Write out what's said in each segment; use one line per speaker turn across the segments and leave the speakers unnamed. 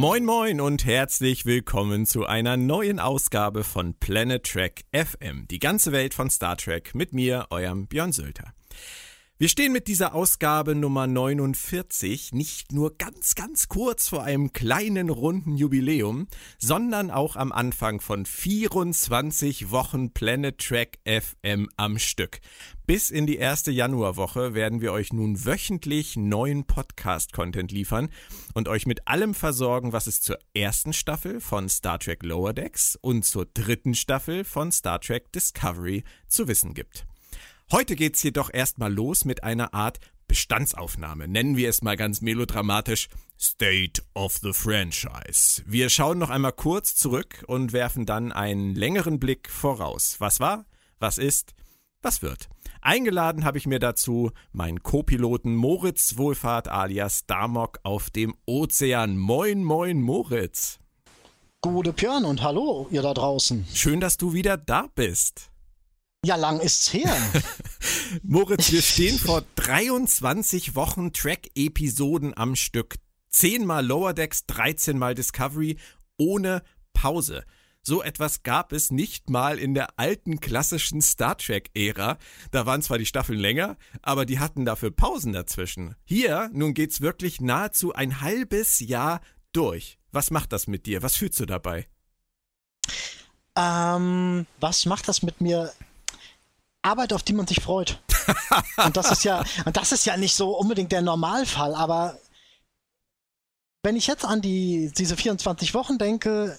Moin moin und herzlich willkommen zu einer neuen Ausgabe von Planet Trek FM, die ganze Welt von Star Trek mit mir, eurem Björn Sölter. Wir stehen mit dieser Ausgabe Nummer 49 nicht nur ganz, ganz kurz vor einem kleinen runden Jubiläum, sondern auch am Anfang von 24 Wochen Planet Track FM am Stück. Bis in die erste Januarwoche werden wir euch nun wöchentlich neuen Podcast-Content liefern und euch mit allem versorgen, was es zur ersten Staffel von Star Trek Lower Decks und zur dritten Staffel von Star Trek Discovery zu wissen gibt. Heute geht's jedoch erstmal los mit einer Art Bestandsaufnahme. Nennen wir es mal ganz melodramatisch State of the Franchise. Wir schauen noch einmal kurz zurück und werfen dann einen längeren Blick voraus. Was war? Was ist? Was wird? Eingeladen habe ich mir dazu meinen Co-Piloten Moritz Wohlfahrt alias Damok auf dem Ozean. Moin, moin, Moritz.
Gute Björn und hallo, ihr da draußen.
Schön, dass du wieder da bist.
Ja, lang ist's her.
Moritz, wir stehen vor 23 Wochen Track-Episoden am Stück. Zehnmal Lower Decks, 13 Mal Discovery, ohne Pause. So etwas gab es nicht mal in der alten klassischen Star Trek-Ära. Da waren zwar die Staffeln länger, aber die hatten dafür Pausen dazwischen. Hier, nun geht's wirklich nahezu ein halbes Jahr durch. Was macht das mit dir? Was fühlst du dabei?
Ähm, was macht das mit mir? Arbeit, auf die man sich freut. und das ist ja, und das ist ja nicht so unbedingt der Normalfall, aber wenn ich jetzt an die, diese 24 Wochen denke,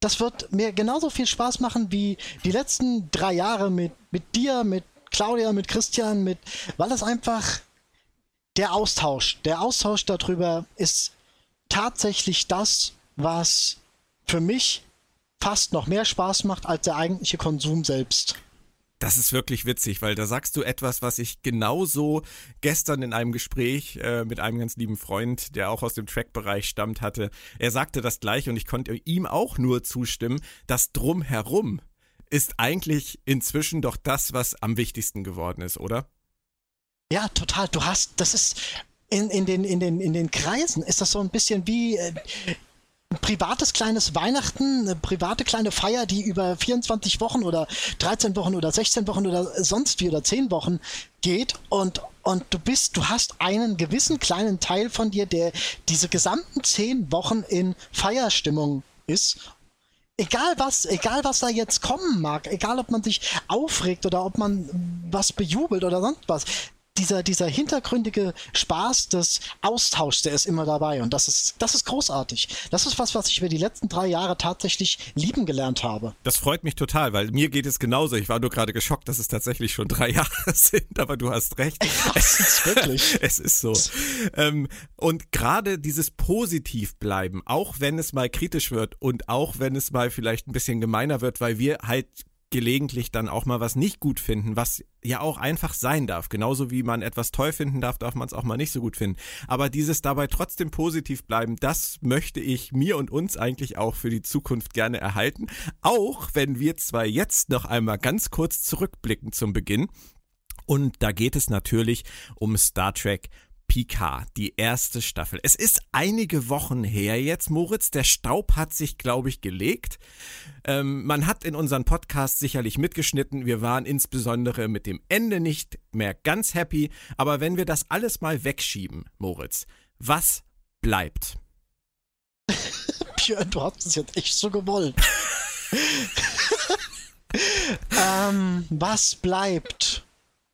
das wird mir genauso viel Spaß machen wie die letzten drei Jahre mit, mit dir, mit Claudia, mit Christian, mit, weil es einfach der Austausch, der Austausch darüber ist tatsächlich das, was für mich fast noch mehr Spaß macht als der eigentliche Konsum selbst.
Das ist wirklich witzig, weil da sagst du etwas, was ich genauso gestern in einem Gespräch äh, mit einem ganz lieben Freund, der auch aus dem Track-Bereich stammt, hatte. Er sagte das gleiche und ich konnte ihm auch nur zustimmen. Das Drumherum ist eigentlich inzwischen doch das, was am wichtigsten geworden ist, oder?
Ja, total. Du hast, das ist in, in, den, in, den, in den Kreisen ist das so ein bisschen wie, äh, privates kleines Weihnachten, eine private kleine Feier, die über 24 Wochen oder 13 Wochen oder 16 Wochen oder sonst wie oder 10 Wochen geht und und du bist, du hast einen gewissen kleinen Teil von dir, der diese gesamten 10 Wochen in Feierstimmung ist. Egal was, egal was da jetzt kommen mag, egal ob man sich aufregt oder ob man was bejubelt oder sonst was, dieser, dieser hintergründige Spaß des Austauschs, der ist immer dabei. Und das ist, das ist großartig. Das ist was, was ich über die letzten drei Jahre tatsächlich lieben gelernt habe.
Das freut mich total, weil mir geht es genauso. Ich war nur gerade geschockt, dass es tatsächlich schon drei Jahre sind, aber du hast recht.
es ist wirklich.
es ist so. Ähm, und gerade dieses Positivbleiben, auch wenn es mal kritisch wird und auch wenn es mal vielleicht ein bisschen gemeiner wird, weil wir halt gelegentlich dann auch mal was nicht gut finden, was ja auch einfach sein darf. Genauso wie man etwas toll finden darf, darf man es auch mal nicht so gut finden. Aber dieses dabei trotzdem positiv bleiben, das möchte ich mir und uns eigentlich auch für die Zukunft gerne erhalten. Auch wenn wir zwar jetzt noch einmal ganz kurz zurückblicken zum Beginn. Und da geht es natürlich um Star Trek Picard, die erste Staffel. Es ist einige Wochen her jetzt, Moritz. Der Staub hat sich, glaube ich, gelegt. Ähm, man hat in unseren Podcast sicherlich mitgeschnitten. Wir waren insbesondere mit dem Ende nicht mehr ganz happy. Aber wenn wir das alles mal wegschieben, Moritz, was bleibt?
Björn, du hast es jetzt echt so gewollt. ähm, was bleibt?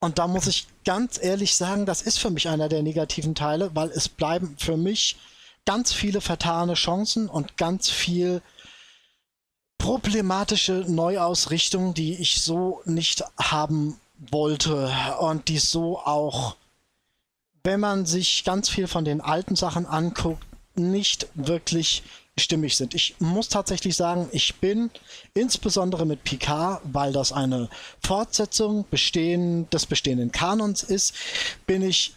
Und da muss ich ganz ehrlich sagen, das ist für mich einer der negativen Teile, weil es bleiben für mich ganz viele vertane Chancen und ganz viel problematische Neuausrichtungen, die ich so nicht haben wollte und die so auch, wenn man sich ganz viel von den alten Sachen anguckt, nicht wirklich stimmig sind. Ich muss tatsächlich sagen, ich bin insbesondere mit Picard, weil das eine Fortsetzung bestehen, des bestehenden Kanons ist, bin ich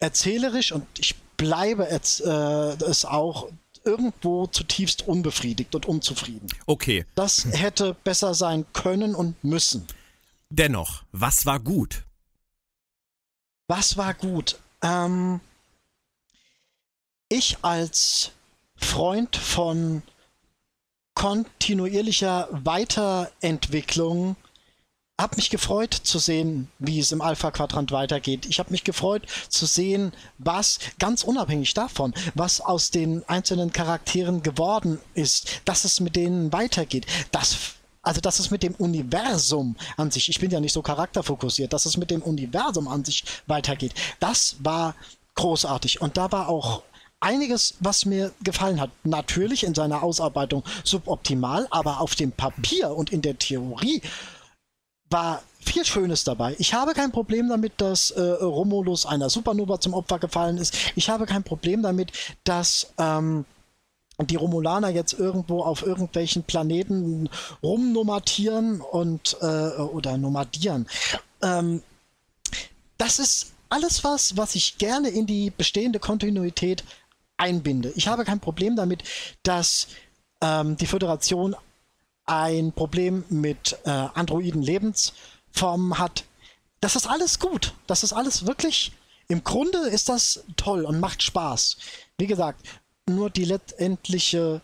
erzählerisch und ich bleibe jetzt, äh, es auch irgendwo zutiefst unbefriedigt und unzufrieden.
Okay.
Das hätte besser sein können und müssen.
Dennoch, was war gut?
Was war gut? Ähm, ich als Freund von kontinuierlicher Weiterentwicklung. Hab mich gefreut zu sehen, wie es im Alpha-Quadrant weitergeht. Ich habe mich gefreut zu sehen, was ganz unabhängig davon, was aus den einzelnen Charakteren geworden ist, dass es mit denen weitergeht. Das also dass es mit dem Universum an sich, ich bin ja nicht so charakterfokussiert, dass es mit dem Universum an sich weitergeht, das war großartig. Und da war auch einiges, was mir gefallen hat. Natürlich in seiner Ausarbeitung suboptimal, aber auf dem Papier und in der Theorie war viel Schönes dabei. Ich habe kein Problem damit, dass äh, Romulus einer Supernova zum Opfer gefallen ist. Ich habe kein Problem damit, dass ähm, die Romulaner jetzt irgendwo auf irgendwelchen Planeten rumnomadieren und äh, oder nomadieren. Ähm, das ist alles was, was ich gerne in die bestehende Kontinuität einbinde. Ich habe kein Problem damit, dass ähm, die Föderation ein Problem mit äh, Androiden-Lebensformen hat. Das ist alles gut. Das ist alles wirklich, im Grunde ist das toll und macht Spaß. Wie gesagt, nur die letztendliche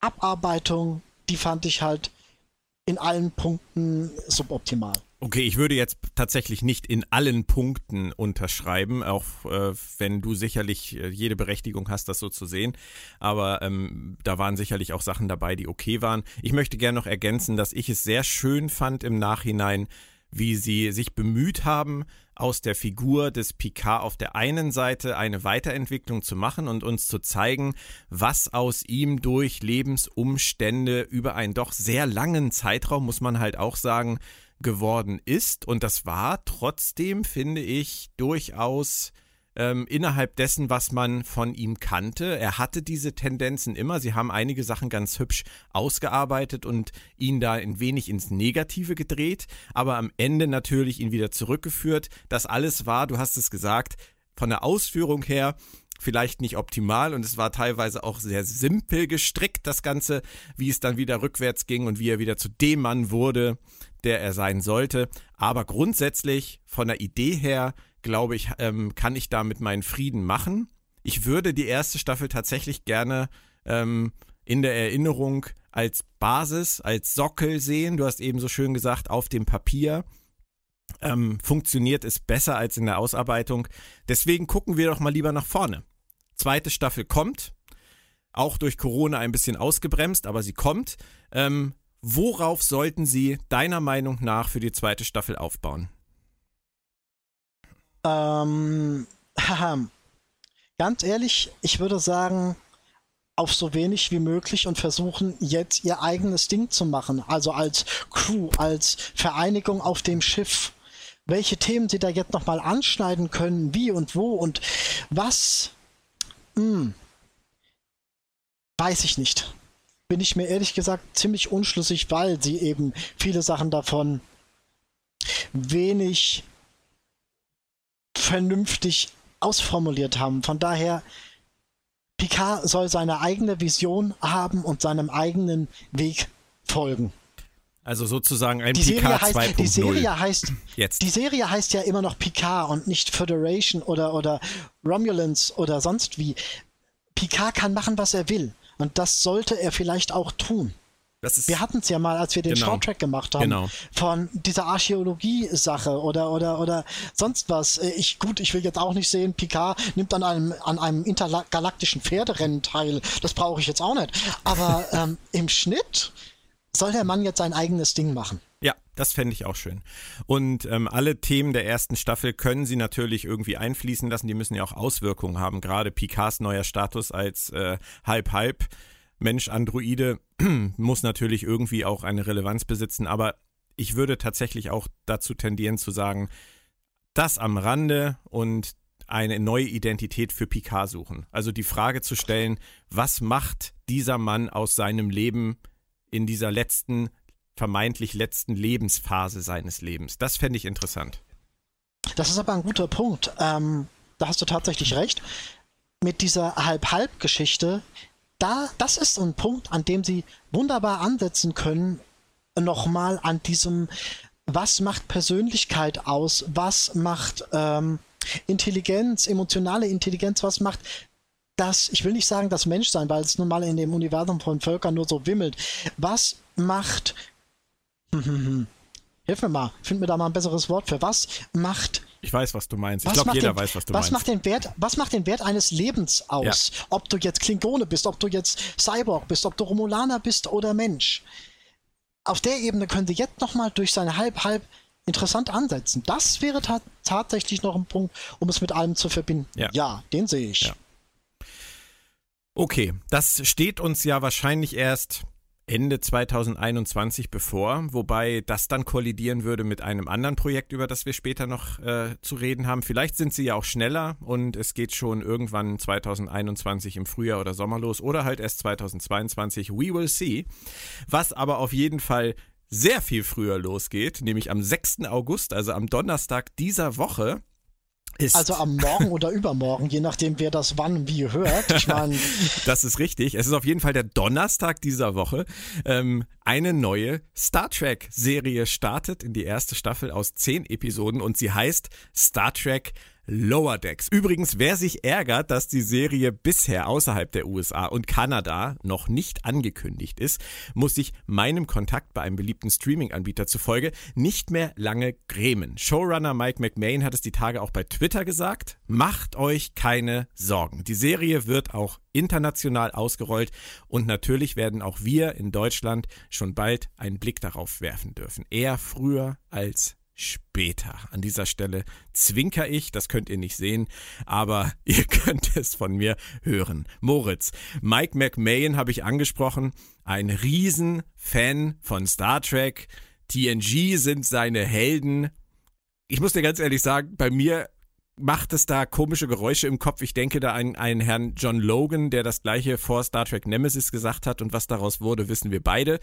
Abarbeitung, die fand ich halt in allen Punkten suboptimal.
Okay, ich würde jetzt tatsächlich nicht in allen Punkten unterschreiben, auch äh, wenn du sicherlich äh, jede Berechtigung hast, das so zu sehen. Aber ähm, da waren sicherlich auch Sachen dabei, die okay waren. Ich möchte gerne noch ergänzen, dass ich es sehr schön fand im Nachhinein, wie sie sich bemüht haben, aus der Figur des Picard auf der einen Seite eine Weiterentwicklung zu machen und uns zu zeigen, was aus ihm durch Lebensumstände über einen doch sehr langen Zeitraum, muss man halt auch sagen, geworden ist. Und das war trotzdem, finde ich, durchaus ähm, innerhalb dessen, was man von ihm kannte. Er hatte diese Tendenzen immer. Sie haben einige Sachen ganz hübsch ausgearbeitet und ihn da ein wenig ins Negative gedreht, aber am Ende natürlich ihn wieder zurückgeführt. Das alles war, du hast es gesagt, von der Ausführung her vielleicht nicht optimal und es war teilweise auch sehr simpel gestrickt, das Ganze, wie es dann wieder rückwärts ging und wie er wieder zu dem Mann wurde, der er sein sollte. Aber grundsätzlich von der Idee her, glaube ich, ähm, kann ich damit meinen Frieden machen. Ich würde die erste Staffel tatsächlich gerne ähm, in der Erinnerung als Basis, als Sockel sehen. Du hast eben so schön gesagt, auf dem Papier. Ähm, funktioniert es besser als in der Ausarbeitung. Deswegen gucken wir doch mal lieber nach vorne. Zweite Staffel kommt, auch durch Corona ein bisschen ausgebremst, aber sie kommt. Ähm, Worauf sollten sie deiner Meinung nach für die zweite Staffel aufbauen?
Ähm, ganz ehrlich, ich würde sagen, auf so wenig wie möglich und versuchen jetzt ihr eigenes Ding zu machen. Also als Crew, als Vereinigung auf dem Schiff. Welche Themen sie da jetzt nochmal anschneiden können, wie und wo und was, hm, weiß ich nicht bin ich mir ehrlich gesagt ziemlich unschlüssig, weil sie eben viele Sachen davon wenig vernünftig ausformuliert haben. Von daher, Picard soll seine eigene Vision haben und seinem eigenen Weg folgen.
Also sozusagen ein
die
Picard
2.0. Die Serie heißt jetzt. Die Serie heißt ja immer noch Picard und nicht Federation oder oder Romulans oder sonst wie. Picard kann machen, was er will. Und das sollte er vielleicht auch tun. wir hatten es ja mal, als wir den genau. Star Trek gemacht haben, genau. von dieser Archäologie-Sache oder, oder, oder sonst was. Äh, ich, gut, ich will jetzt auch nicht sehen, Picard nimmt an einem, an einem intergalaktischen Pferderennen teil. Das brauche ich jetzt auch nicht. Aber ähm, im Schnitt soll der Mann jetzt sein eigenes Ding machen.
Ja, das fände ich auch schön. Und ähm, alle Themen der ersten Staffel können sie natürlich irgendwie einfließen lassen. Die müssen ja auch Auswirkungen haben. Gerade Picards neuer Status als äh, Halb-Halb. Mensch, Androide muss natürlich irgendwie auch eine Relevanz besitzen. Aber ich würde tatsächlich auch dazu tendieren zu sagen, das am Rande und eine neue Identität für Picard suchen. Also die Frage zu stellen, was macht dieser Mann aus seinem Leben in dieser letzten vermeintlich letzten Lebensphase seines Lebens. Das fände ich interessant.
Das ist aber ein guter Punkt. Ähm, da hast du tatsächlich recht. Mit dieser Halb-Halb-Geschichte, da, das ist ein Punkt, an dem sie wunderbar ansetzen können, nochmal an diesem, was macht Persönlichkeit aus, was macht ähm, Intelligenz, emotionale Intelligenz, was macht das, ich will nicht sagen das Menschsein, weil es nun mal in dem Universum von Völkern nur so wimmelt. Was macht, hilf mir mal, find mir da mal ein besseres Wort für, was macht
ich weiß, was du meinst. Ich glaube, jeder
den,
weiß, was du
was
meinst.
Macht den Wert, was macht den Wert eines Lebens aus? Ja. Ob du jetzt Klingone bist, ob du jetzt Cyborg bist, ob du Romulaner bist oder Mensch. Auf der Ebene können sie jetzt nochmal durch seine halb-halb interessant ansetzen. Das wäre ta tatsächlich noch ein Punkt, um es mit allem zu verbinden. Ja, ja den sehe ich. Ja.
Okay, das steht uns ja wahrscheinlich erst Ende 2021 bevor, wobei das dann kollidieren würde mit einem anderen Projekt, über das wir später noch äh, zu reden haben. Vielleicht sind sie ja auch schneller und es geht schon irgendwann 2021 im Frühjahr oder Sommer los oder halt erst 2022. We will see. Was aber auf jeden Fall sehr viel früher losgeht, nämlich am 6. August, also am Donnerstag dieser Woche,
ist. Also am Morgen oder übermorgen, je nachdem, wer das wann wie hört. Ich mein,
das ist richtig. Es ist auf jeden Fall der Donnerstag dieser Woche. Ähm, eine neue Star Trek-Serie startet in die erste Staffel aus zehn Episoden und sie heißt Star Trek Lower Decks. Übrigens, wer sich ärgert, dass die Serie bisher außerhalb der USA und Kanada noch nicht angekündigt ist, muss sich meinem Kontakt bei einem beliebten Streaming-Anbieter zufolge nicht mehr lange grämen. Showrunner Mike McMahon hat es die Tage auch bei Twitter gesagt. Macht euch keine Sorgen. Die Serie wird auch international ausgerollt und natürlich werden auch wir in Deutschland schon bald einen Blick darauf werfen dürfen. Eher früher als später. An dieser Stelle zwinker ich, das könnt ihr nicht sehen, aber ihr könnt es von mir hören. Moritz, Mike McMahon habe ich angesprochen, ein Riesenfan von Star Trek. TNG sind seine Helden. Ich muss dir ganz ehrlich sagen, bei mir macht es da komische Geräusche im Kopf. Ich denke da an einen Herrn John Logan, der das gleiche vor Star Trek Nemesis gesagt hat und was daraus wurde, wissen wir beide.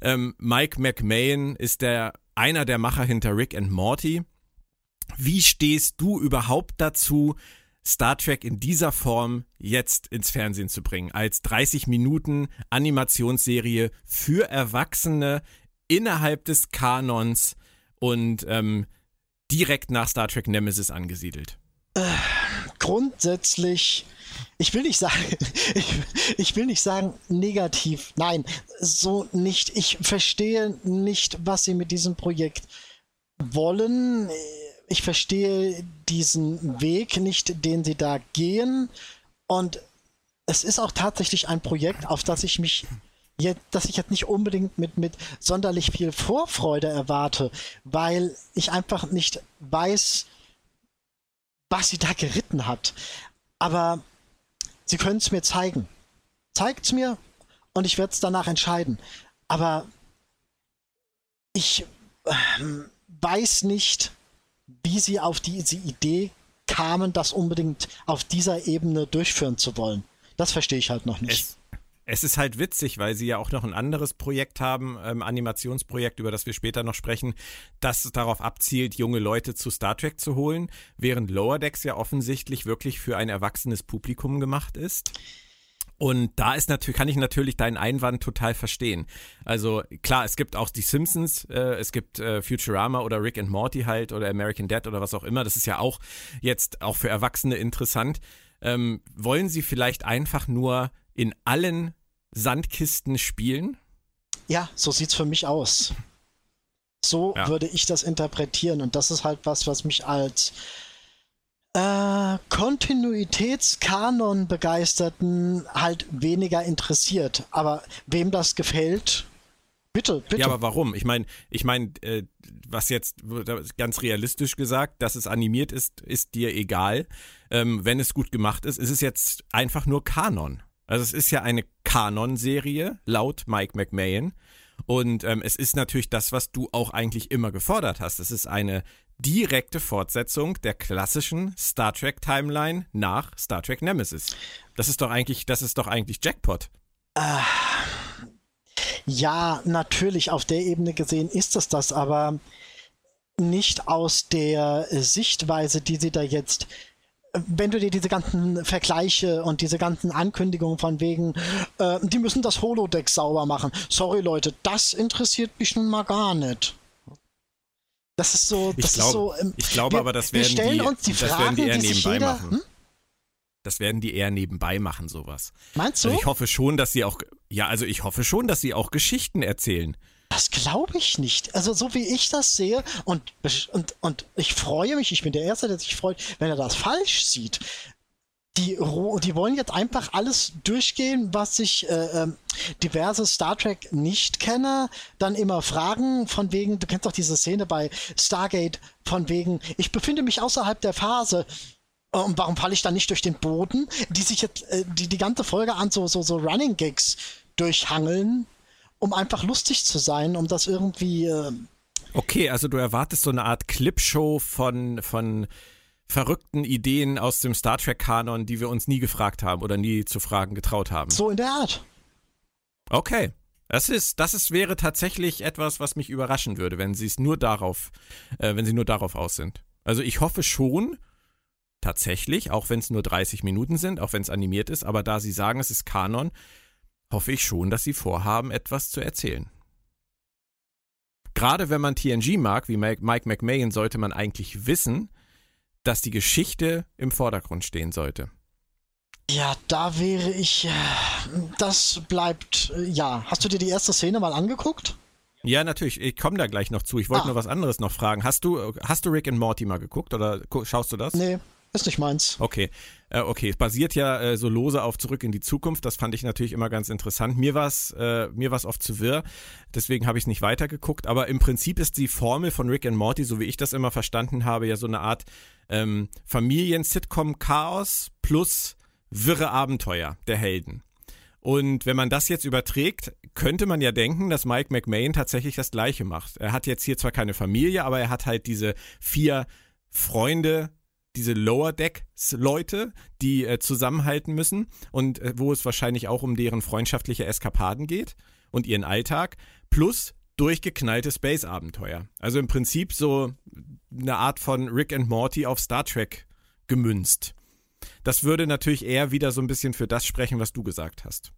Ähm, Mike McMahon ist der einer der Macher hinter Rick and Morty. Wie stehst du überhaupt dazu, Star Trek in dieser Form jetzt ins Fernsehen zu bringen? Als 30 Minuten Animationsserie für Erwachsene innerhalb des Kanons und ähm, direkt nach Star Trek Nemesis angesiedelt?
Äh, grundsätzlich, ich will nicht sagen, ich, ich, will nicht sagen negativ. Nein, so nicht. Ich verstehe nicht, was sie mit diesem Projekt wollen. Ich verstehe diesen Weg nicht, den sie da gehen. Und es ist auch tatsächlich ein Projekt, auf das ich mich jetzt, dass ich jetzt nicht unbedingt mit, mit sonderlich viel Vorfreude erwarte, weil ich einfach nicht weiß, was sie da geritten hat. Aber sie können es mir zeigen. Zeigt es mir und ich werde es danach entscheiden. Aber ich äh, weiß nicht, wie sie auf diese Idee kamen, das unbedingt auf dieser Ebene durchführen zu wollen. Das verstehe ich halt noch nicht.
Es es ist halt witzig, weil sie ja auch noch ein anderes Projekt haben, ähm, Animationsprojekt, über das wir später noch sprechen, das darauf abzielt, junge Leute zu Star Trek zu holen, während Lower Decks ja offensichtlich wirklich für ein erwachsenes Publikum gemacht ist. Und da ist natürlich, kann ich natürlich deinen Einwand total verstehen. Also klar, es gibt auch die Simpsons, äh, es gibt äh, Futurama oder Rick and Morty halt oder American Dad oder was auch immer. Das ist ja auch jetzt auch für Erwachsene interessant. Ähm, wollen sie vielleicht einfach nur in allen Sandkisten spielen?
Ja, so sieht's für mich aus. So ja. würde ich das interpretieren und das ist halt was, was mich als äh, Kontinuitätskanon-Begeisterten halt weniger interessiert. Aber wem das gefällt, bitte, bitte.
Ja, aber warum? Ich meine, ich meine, äh, was jetzt ganz realistisch gesagt, dass es animiert ist, ist dir egal. Ähm, wenn es gut gemacht ist, ist es jetzt einfach nur Kanon. Also es ist ja eine Kanon-Serie, laut Mike McMahon. Und ähm, es ist natürlich das, was du auch eigentlich immer gefordert hast. Es ist eine direkte Fortsetzung der klassischen Star Trek Timeline nach Star Trek Nemesis. Das ist doch eigentlich, das ist doch eigentlich Jackpot.
Äh, ja, natürlich, auf der Ebene gesehen ist es das, aber nicht aus der Sichtweise, die sie da jetzt wenn du dir diese ganzen Vergleiche und diese ganzen Ankündigungen von wegen, äh, die müssen das Holodeck sauber machen. Sorry Leute, das interessiert mich nun mal gar nicht. Das ist so, das
ich glaub,
ist so.
Ähm, ich glaube wir, aber, das werden
wir stellen
die,
uns die Fragen, die, die sich jeder.
Machen. Hm? das werden die eher nebenbei machen, sowas.
Meinst du?
Also ich hoffe schon, dass sie auch, ja, also ich hoffe schon, dass sie auch Geschichten erzählen.
Das glaube ich nicht. Also so wie ich das sehe und, und, und ich freue mich, ich bin der Erste, der sich freut, wenn er das falsch sieht. Die, die wollen jetzt einfach alles durchgehen, was sich äh, ähm, diverse Star Trek nicht kenne, dann immer fragen von wegen, du kennst doch diese Szene bei Stargate, von wegen, ich befinde mich außerhalb der Phase, und warum falle ich dann nicht durch den Boden? Die sich jetzt äh, die, die ganze Folge an so, so, so Running Gigs durchhangeln, um einfach lustig zu sein, um das irgendwie. Äh
okay, also du erwartest so eine Art Clipshow von, von verrückten Ideen aus dem Star Trek-Kanon, die wir uns nie gefragt haben oder nie zu fragen getraut haben.
So in der Art.
Okay. Das ist, das ist, wäre tatsächlich etwas, was mich überraschen würde, wenn sie es nur darauf, äh, wenn sie nur darauf aus sind. Also ich hoffe schon, tatsächlich, auch wenn es nur 30 Minuten sind, auch wenn es animiert ist, aber da sie sagen, es ist Kanon, hoffe ich schon, dass sie vorhaben, etwas zu erzählen. Gerade wenn man TNG mag, wie Mike McMahon, sollte man eigentlich wissen, dass die Geschichte im Vordergrund stehen sollte.
Ja, da wäre ich. Äh, das bleibt. Äh, ja. Hast du dir die erste Szene mal angeguckt?
Ja, natürlich. Ich komme da gleich noch zu. Ich wollte ah. nur was anderes noch fragen. Hast du, hast du Rick and Morty mal geguckt oder schaust du das?
Nee, ist nicht meins.
Okay. Äh, okay, es basiert ja äh, so lose auf Zurück in die Zukunft. Das fand ich natürlich immer ganz interessant. Mir war es äh, oft zu wirr, deswegen habe ich es nicht weitergeguckt. Aber im Prinzip ist die Formel von Rick and Morty, so wie ich das immer verstanden habe, ja so eine Art ähm, Familien-Sitcom-Chaos plus wirre Abenteuer der Helden. Und wenn man das jetzt überträgt, könnte man ja denken, dass Mike McMahon tatsächlich das Gleiche macht. Er hat jetzt hier zwar keine Familie, aber er hat halt diese vier Freunde, diese Lower Decks Leute, die äh, zusammenhalten müssen und äh, wo es wahrscheinlich auch um deren freundschaftliche Eskapaden geht und ihren Alltag, plus durchgeknallte Space Abenteuer. Also im Prinzip so eine Art von Rick and Morty auf Star Trek gemünzt. Das würde natürlich eher wieder so ein bisschen für das sprechen, was du gesagt hast.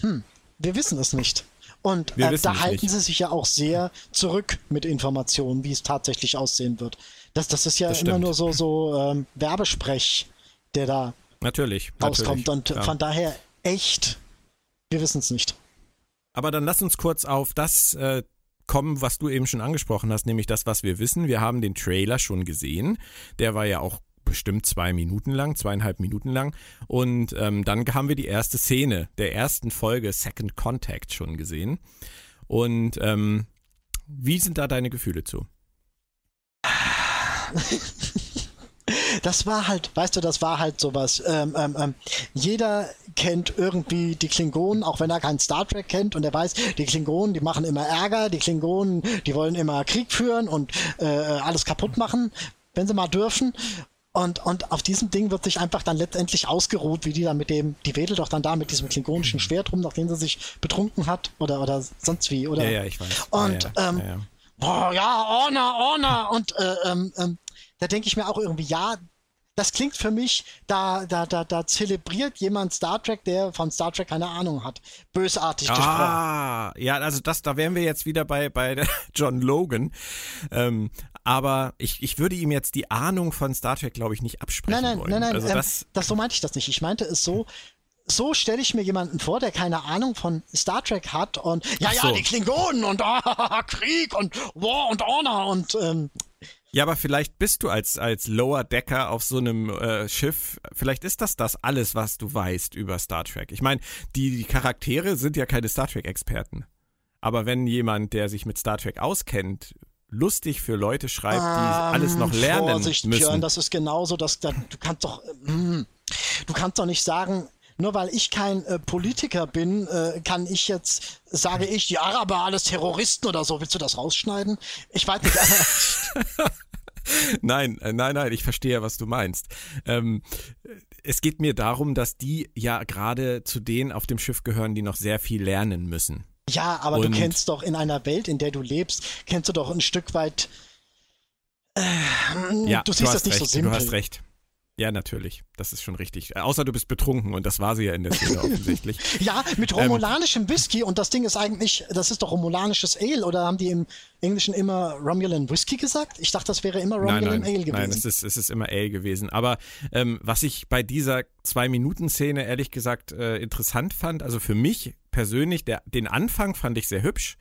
Hm, wir wissen es nicht. Und äh, da halten nicht. sie sich ja auch sehr zurück mit Informationen, wie es tatsächlich aussehen wird. Das, das ist ja das immer nur so, so ähm, Werbesprech, der da
natürlich,
rauskommt.
Natürlich,
Und ja. von daher echt, wir wissen es nicht.
Aber dann lass uns kurz auf das äh, kommen, was du eben schon angesprochen hast, nämlich das, was wir wissen. Wir haben den Trailer schon gesehen. Der war ja auch bestimmt zwei Minuten lang, zweieinhalb Minuten lang. Und ähm, dann haben wir die erste Szene der ersten Folge Second Contact schon gesehen. Und ähm, wie sind da deine Gefühle zu?
das war halt, weißt du, das war halt sowas. Ähm, ähm, ähm, jeder kennt irgendwie die Klingonen, auch wenn er kein Star Trek kennt und er weiß, die Klingonen, die machen immer Ärger, die Klingonen, die wollen immer Krieg führen und äh, alles kaputt machen, wenn sie mal dürfen. Und, und auf diesem Ding wird sich einfach dann letztendlich ausgeruht, wie die dann mit dem, die wedelt doch dann da mit diesem klingonischen Schwert rum, nachdem sie sich betrunken hat oder, oder sonst wie, oder?
Ja, ja, ich weiß.
Und,
ja,
ja. Ähm, ja, ja boah, ja, Honor, Honor. Und äh, ähm, ähm, da denke ich mir auch irgendwie, ja, das klingt für mich, da, da, da, da zelebriert jemand Star Trek, der von Star Trek keine Ahnung hat. Bösartig gesprochen.
Ah, ja, also das, da wären wir jetzt wieder bei, bei John Logan. Ähm, aber ich, ich würde ihm jetzt die Ahnung von Star Trek, glaube ich, nicht absprechen
nein, nein,
wollen.
Nein, nein,
also
ähm, das, das, so meinte ich das nicht. Ich meinte es so, so stelle ich mir jemanden vor, der keine Ahnung von Star Trek hat und ja, so. ja, die Klingonen und ah, Krieg und War und Honor und ähm,
ja, aber vielleicht bist du als, als Lower Decker auf so einem äh, Schiff, vielleicht ist das das alles, was du weißt über Star Trek. Ich meine, die, die Charaktere sind ja keine Star Trek-Experten. Aber wenn jemand, der sich mit Star Trek auskennt, lustig für Leute schreibt, die ähm, alles noch lernen Vorsicht, müssen. Björn,
das ist genauso, dass du kannst doch, mm, du kannst doch nicht sagen, nur weil ich kein äh, Politiker bin, äh, kann ich jetzt, sage ich, die Araber alles Terroristen oder so. Willst du das rausschneiden? Ich weiß nicht.
nein, äh, nein, nein, ich verstehe, was du meinst. Ähm, es geht mir darum, dass die ja gerade zu denen auf dem Schiff gehören, die noch sehr viel lernen müssen.
Ja, aber Und du kennst doch in einer Welt, in der du lebst, kennst du doch ein Stück weit.
Äh, ja, du siehst du das nicht recht, so simpel. Du hast recht. Ja, natürlich. Das ist schon richtig. Außer du bist betrunken und das war sie ja in der Szene offensichtlich.
Ja, mit
Ähm.
romulanischem Whisky und das Ding ist eigentlich, das ist doch romulanisches Ale oder haben die im Englischen immer Romulan Whisky gesagt? Ich dachte, das wäre immer
Nein,
Romulan
nein,
Ale gewesen.
nein, es ist, es ist immer Ale gewesen. Aber ähm, was ich bei dieser Zwei-Minuten-Szene ehrlich gesagt äh, interessant fand, also für mich persönlich, der, den Anfang fand ich sehr hübsch.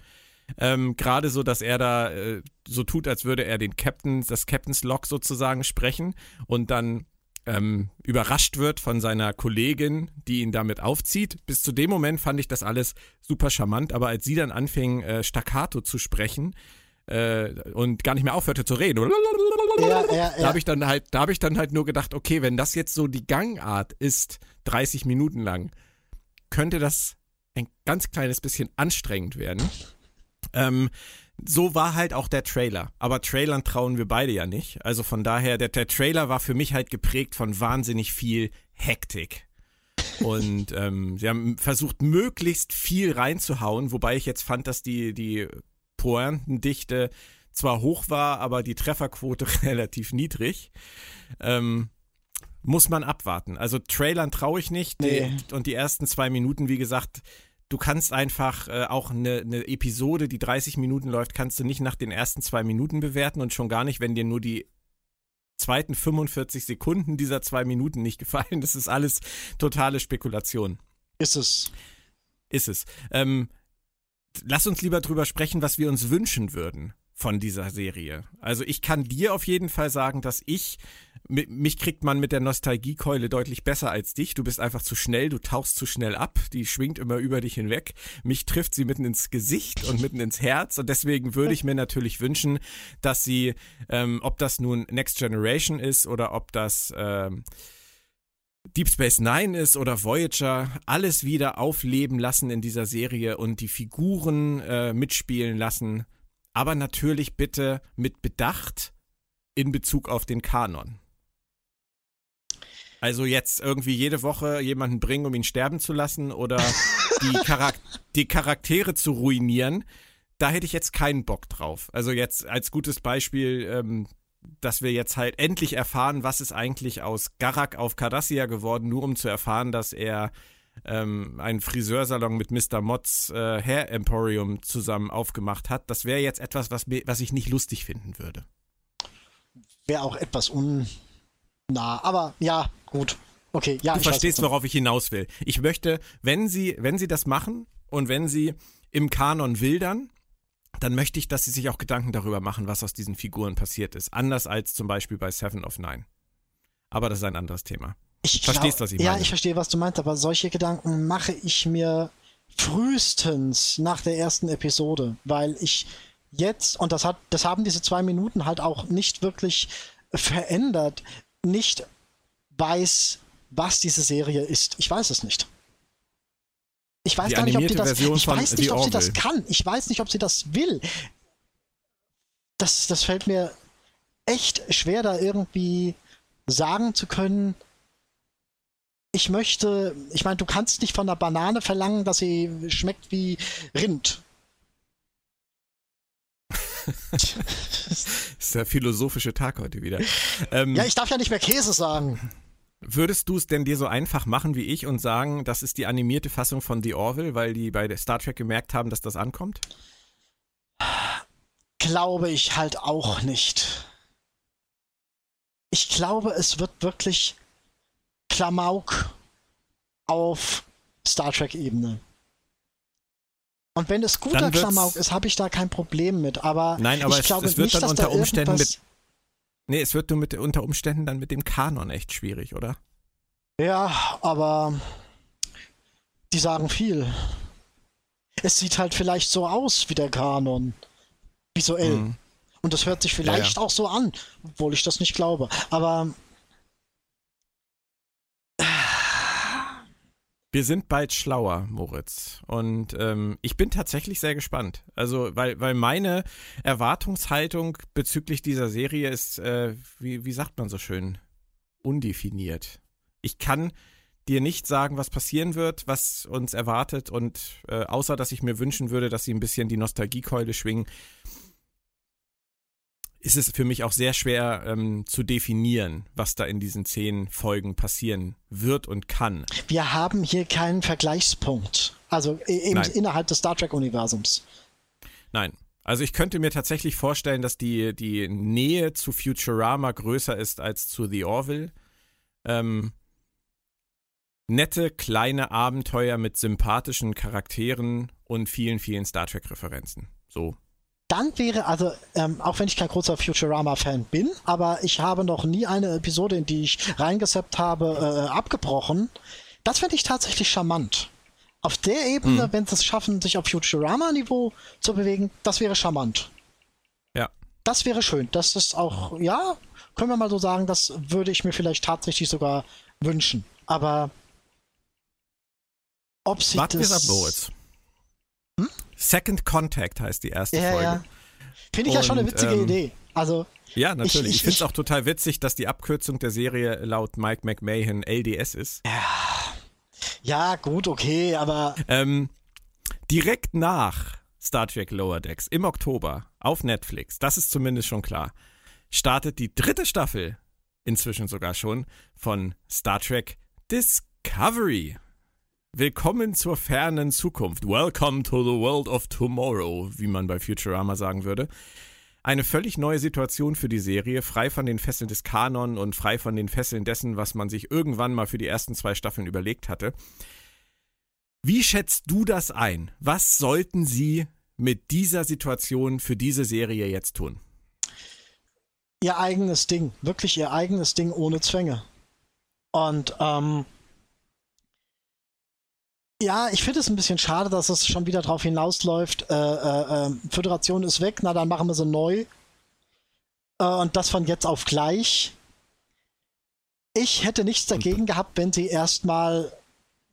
Ähm, Gerade so, dass er da äh, so tut, als würde er den Captain, das Captain's Log sozusagen sprechen und dann ähm, überrascht wird von seiner Kollegin, die ihn damit aufzieht. Bis zu dem Moment fand ich das alles super charmant, aber als sie dann anfing, äh, staccato zu sprechen äh, und gar nicht mehr aufhörte zu reden,
ja, ja, ja.
da habe ich dann halt, da habe ich dann halt nur gedacht, okay, wenn das jetzt so die Gangart ist, 30 Minuten lang, könnte das ein ganz kleines bisschen anstrengend werden. Ähm, so war halt auch der Trailer. Aber Trailern trauen wir beide ja nicht. Also von daher, der, der Trailer war für mich halt geprägt von wahnsinnig viel Hektik. Und ähm, sie haben versucht, möglichst viel reinzuhauen, wobei ich jetzt fand, dass die, die Pointendichte zwar hoch war, aber die Trefferquote relativ niedrig. Ähm, muss man abwarten. Also Trailern traue ich nicht.
Nee.
Und die ersten zwei Minuten, wie gesagt, du kannst einfach äh, auch eine, eine Episode, die 30 Minuten läuft, kannst du nicht nach den ersten zwei Minuten bewerten und schon gar nicht, wenn dir nur die zweiten 45 Sekunden dieser zwei Minuten nicht gefallen. Das ist alles totale Spekulation.
ist es.
Ist es. Ähm, lass uns lieber drüber sprechen, was wir uns wünschen würden von dieser Serie. Also ich kann dir auf jeden Fall sagen, dass ich, mich kriegt man mit der Nostalgiekeule deutlich besser als dich. Du bist einfach zu schnell, du tauchst zu schnell ab, die schwingt immer über dich hinweg. Mich trifft sie mitten ins Gesicht und mitten ins Herz und deswegen würde ich mir natürlich wünschen, dass sie, ähm, ob das nun Next Generation ist oder ob das ähm, Deep Space Nine ist oder Voyager, alles wieder aufleben lassen in dieser Serie und die Figuren äh, mitspielen lassen. Aber natürlich bitte mit Bedacht in Bezug auf den Kanon. Also jetzt irgendwie jede Woche jemanden bringen, um ihn sterben zu lassen oder die, Charak die Charaktere zu ruinieren, da hätte ich jetzt keinen Bock drauf. Also jetzt als gutes Beispiel, ähm, dass wir jetzt halt endlich erfahren, was ist eigentlich aus Garak auf Cardassia geworden, nur um zu erfahren, dass er ähm, einen Friseursalon mit Mr. Motts äh, Hair Emporium zusammen aufgemacht hat. Das wäre jetzt etwas, was, mir, was ich nicht lustig finden würde.
Wäre auch etwas unnah. Aber ja, gut. Okay, ja,
Du verstehst, worauf ich hinaus will. Ich möchte, wenn sie, wenn sie das machen und wenn sie im Kanon wildern, dann möchte ich, dass sie sich auch Gedanken darüber machen, was aus diesen Figuren passiert ist. Anders als zum Beispiel bei Seven of Nine. Aber das ist ein anderes Thema.
Ich
Verstehst, was ich
Ja,
meine?
ich verstehe, was du meinst, aber solche Gedanken mache ich mir frühestens nach der ersten Episode, weil ich jetzt, und das hat, das haben diese zwei Minuten halt auch nicht wirklich verändert, nicht weiß, was diese Serie ist. Ich weiß es nicht. Ich weiß
Die
gar nicht, ob die das.
Version
Ich weiß nicht, ob sie das kann. Ich weiß nicht, ob sie das will. Das, das fällt mir echt schwer, da irgendwie sagen zu können, ich möchte, ich meine, du kannst nicht von der Banane verlangen, dass sie schmeckt wie Rind.
Das ist der philosophische Tag heute wieder. Ähm,
Ja, ich darf ja nicht mehr Käse sagen.
Würdest du es denn dir so einfach machen wie ich und sagen, das ist die animierte Fassung von The Orville, weil die bei Star Trek gemerkt haben, dass das ankommt?
Glaube ich halt auch nicht. Ich glaube, es wird wirklich Klamauk auf Star Trek-Ebene. Und wenn es guter Klamauk ist, habe ich da kein Problem mit. Aber,
Nein, aber
ich
es-
glaube
es wird
nicht,
dann unter Umständen
irgendwas-
Nee, es wird nur mit, unter Umständen dann mit dem Kanon echt schwierig, oder?
Ja, aber die sagen viel. Es sieht halt vielleicht so aus wie der Kanon. Visuell.
Mhm.
Und das hört sich vielleicht auch so an, obwohl ich das nicht glaube. Aber
Wir sind bald schlauer, Moritz. Und ähm, ich bin tatsächlich sehr gespannt. Also, weil, weil meine Erwartungshaltung bezüglich dieser Serie ist, äh, wie, wie sagt man so schön, undefiniert. Ich kann dir nicht sagen, was passieren wird, was uns erwartet und äh, außer dass ich mir wünschen würde, dass sie ein bisschen die Nostalgiekeule schwingen, ist es für mich auch sehr schwer ähm, zu definieren, was da in diesen zehn Folgen passieren wird und kann.
Wir haben hier keinen Vergleichspunkt. Also eben Nein. innerhalb des Star Trek-Universums.
Nein. Also ich könnte mir tatsächlich vorstellen, dass die, die Nähe zu Futurama größer ist als zu The Orville. Ähm, nette kleine Abenteuer mit sympathischen Charakteren und vielen, vielen Star Trek-Referenzen. So
dann wäre, also, ähm, auch wenn ich kein großer Futurama-Fan bin, aber ich habe noch nie eine Episode, in die ich reingesappt habe, äh, abgebrochen. Das fände ich tatsächlich charmant. Auf der Ebene, hm. wenn sie es schaffen, sich auf Futurama-Niveau zu bewegen, das wäre charmant.
Ja.
Das wäre schön. Das ist auch, ja, können wir mal so sagen, das würde ich mir vielleicht tatsächlich sogar wünschen. Aber ob sie
Warten das... Ab? Second Contact heißt die erste ja, Folge. Ja.
Finde ich Und, ja schon eine witzige ähm, Idee. Also
ja, natürlich. Ich, ich, ich finde es auch total witzig, dass die Abkürzung der Serie laut Mike McMahon LDS ist.
Ja, ja gut, okay, aber.
Ähm, direkt nach Star Trek Lower Decks im Oktober auf Netflix, das ist zumindest schon klar, startet die dritte Staffel, inzwischen sogar schon, von Star Trek Discovery. Willkommen zur fernen Zukunft. Welcome to the world of tomorrow, wie man bei Futurama sagen würde. Eine völlig neue Situation für die Serie, frei von den Fesseln des Kanon und frei von den Fesseln dessen, was man sich irgendwann mal für die ersten zwei Staffeln überlegt hatte. Wie schätzt du das ein? Was sollten sie mit dieser Situation für diese Serie jetzt tun?
Ihr eigenes Ding, wirklich ihr eigenes Ding ohne Zwänge. Und ähm, ja, ich finde es ein bisschen schade, dass es schon wieder drauf hinausläuft. Äh, äh, ähm, Föderation ist weg, na dann machen wir sie neu. Äh, und das von jetzt auf gleich. Ich hätte nichts dagegen gehabt, wenn sie erstmal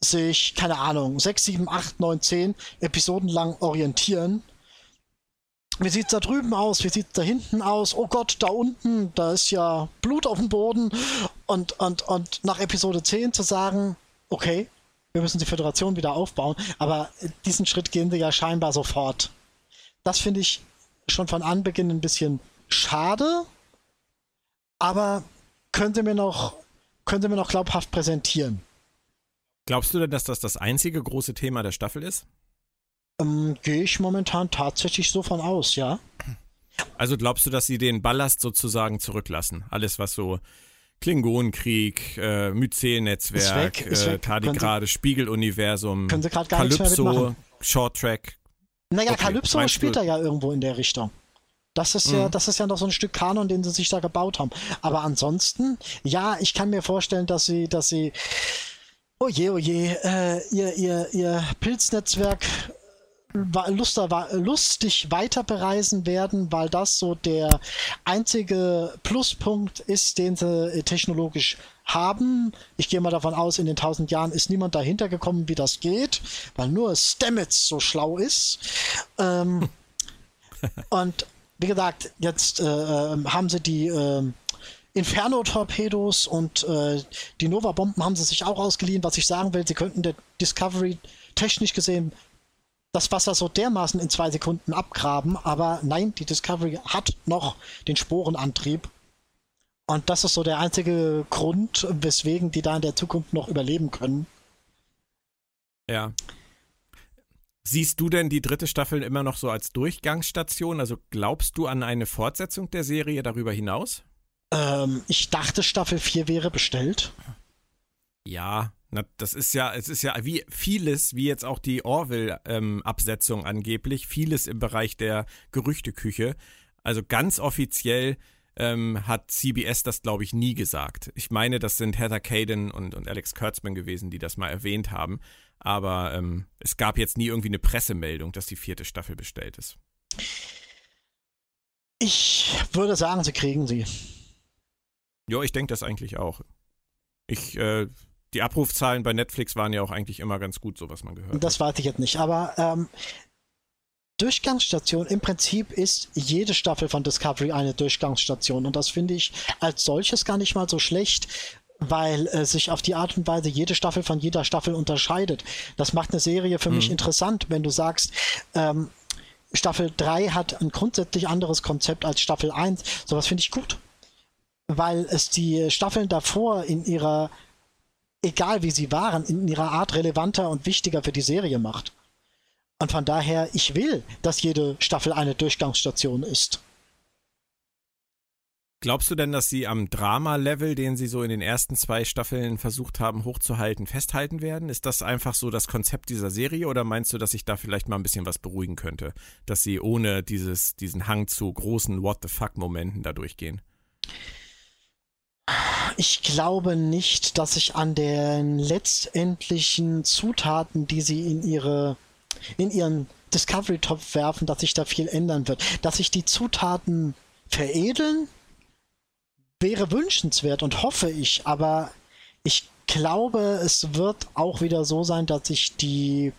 sich, keine Ahnung, 6, 7, 8, 9, 10 Episoden lang orientieren. Wie sieht's da drüben aus? Wie sieht's da hinten aus? Oh Gott, da unten, da ist ja Blut auf dem Boden. Und, und, und nach Episode 10 zu sagen, okay, wir müssen die Föderation wieder aufbauen, aber diesen Schritt gehen sie ja scheinbar sofort. Das finde ich schon von Anbeginn ein bisschen schade, aber könnte mir noch, könnte mir noch glaubhaft präsentieren.
Glaubst du denn, dass das das einzige große Thema der Staffel ist?
Ähm, Gehe ich momentan tatsächlich so von aus, ja.
Also glaubst du, dass sie den Ballast sozusagen zurücklassen? Alles, was so Klingonenkrieg, äh, Myzel-Netzwerk, äh, Tardigrade, Spiegeluniversum,
können sie gar Calypso,
Short Track.
Naja, okay, Calypso spielt er ja irgendwo in der Richtung. Das ist mhm. ja, das ist ja noch so ein Stück Kanon, den sie sich da gebaut haben. Aber ansonsten, ja, ich kann mir vorstellen, dass sie, dass sie, oh je, oh je, äh, ihr, ihr, ihr Pilznetzwerk lustig weiter bereisen werden, weil das so der einzige Pluspunkt ist, den sie technologisch haben. Ich gehe mal davon aus, in den tausend Jahren ist niemand dahinter gekommen, wie das geht, weil nur Stamets so schlau ist. Ähm, und wie gesagt, jetzt äh, haben sie die äh, Inferno-Torpedos und äh, die Nova-Bomben haben sie sich auch ausgeliehen. Was ich sagen will, sie könnten der Discovery technisch gesehen das Wasser so dermaßen in zwei Sekunden abgraben, aber nein, die Discovery hat noch den Sporenantrieb. Und das ist so der einzige Grund, weswegen die da in der Zukunft noch überleben können.
Ja. Siehst du denn die dritte Staffel immer noch so als Durchgangsstation? Also glaubst du an eine Fortsetzung der Serie darüber hinaus?
Ähm, ich dachte, Staffel 4 wäre bestellt.
Ja, na, das ist ja, es ist ja wie vieles, wie jetzt auch die Orville-Absetzung ähm, angeblich, vieles im Bereich der Gerüchteküche. Also ganz offiziell ähm, hat CBS das, glaube ich, nie gesagt. Ich meine, das sind Heather Caden und, und Alex Kurtzman gewesen, die das mal erwähnt haben. Aber ähm, es gab jetzt nie irgendwie eine Pressemeldung, dass die vierte Staffel bestellt ist.
Ich würde sagen, sie kriegen sie.
Ja, ich denke das eigentlich auch. Ich äh, die Abrufzahlen bei Netflix waren ja auch eigentlich immer ganz gut, so was man gehört
Das warte ich jetzt nicht, aber ähm, Durchgangsstation im Prinzip ist jede Staffel von Discovery eine Durchgangsstation und das finde ich als solches gar nicht mal so schlecht, weil äh, sich auf die Art und Weise jede Staffel von jeder Staffel unterscheidet. Das macht eine Serie für mhm. mich interessant, wenn du sagst, ähm, Staffel 3 hat ein grundsätzlich anderes Konzept als Staffel 1. Sowas finde ich gut. Weil es die Staffeln davor in ihrer, egal wie sie waren, in ihrer Art relevanter und wichtiger für die Serie macht. Und von daher, ich will, dass jede Staffel eine Durchgangsstation ist.
Glaubst du denn, dass sie am Drama-Level, den sie so in den ersten zwei Staffeln versucht haben hochzuhalten, festhalten werden? Ist das einfach so das Konzept dieser Serie oder meinst du, dass sich da vielleicht mal ein bisschen was beruhigen könnte? Dass sie ohne dieses, diesen Hang zu großen What the fuck-Momenten da durchgehen?
Ich glaube nicht, dass sich an den letztendlichen Zutaten, die sie in ihre in ihren Discovery-Topf werfen, dass sich da viel ändern wird. Dass sich die Zutaten veredeln, wäre wünschenswert und hoffe ich, aber ich glaube, es wird auch wieder so sein, dass sich die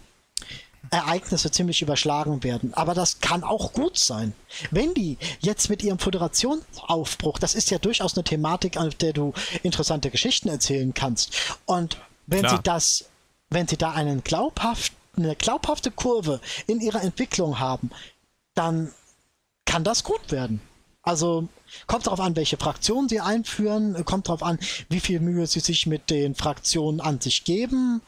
Ereignisse ziemlich überschlagen werden. Aber das kann auch gut sein. Wenn die jetzt mit ihrem Föderationsaufbruch, das ist ja durchaus eine Thematik, auf der du interessante Geschichten erzählen kannst. Und wenn Klar. sie das, wenn sie da einen glaubhaften, eine glaubhafte Kurve in ihrer Entwicklung haben, dann kann das gut werden. Also kommt darauf an, welche Fraktionen sie einführen, kommt darauf an, wie viel Mühe sie sich mit den Fraktionen an sich geben.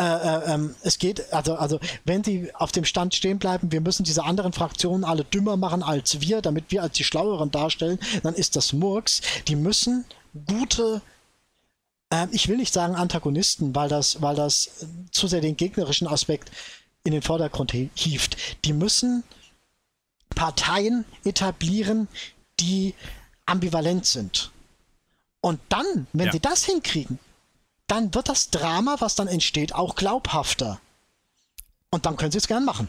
Äh, äh, ähm, es geht, also, also, wenn sie auf dem Stand stehen bleiben, wir müssen diese anderen Fraktionen alle dümmer machen als wir, damit wir als die Schlaueren darstellen, dann ist das Murks. Die müssen gute äh, ich will nicht sagen Antagonisten, weil das, weil das zu sehr den gegnerischen Aspekt in den Vordergrund hieft. Die müssen Parteien etablieren, die ambivalent sind. Und dann, wenn ja. sie das hinkriegen, dann wird das Drama, was dann entsteht, auch glaubhafter. Und dann können sie es gern machen.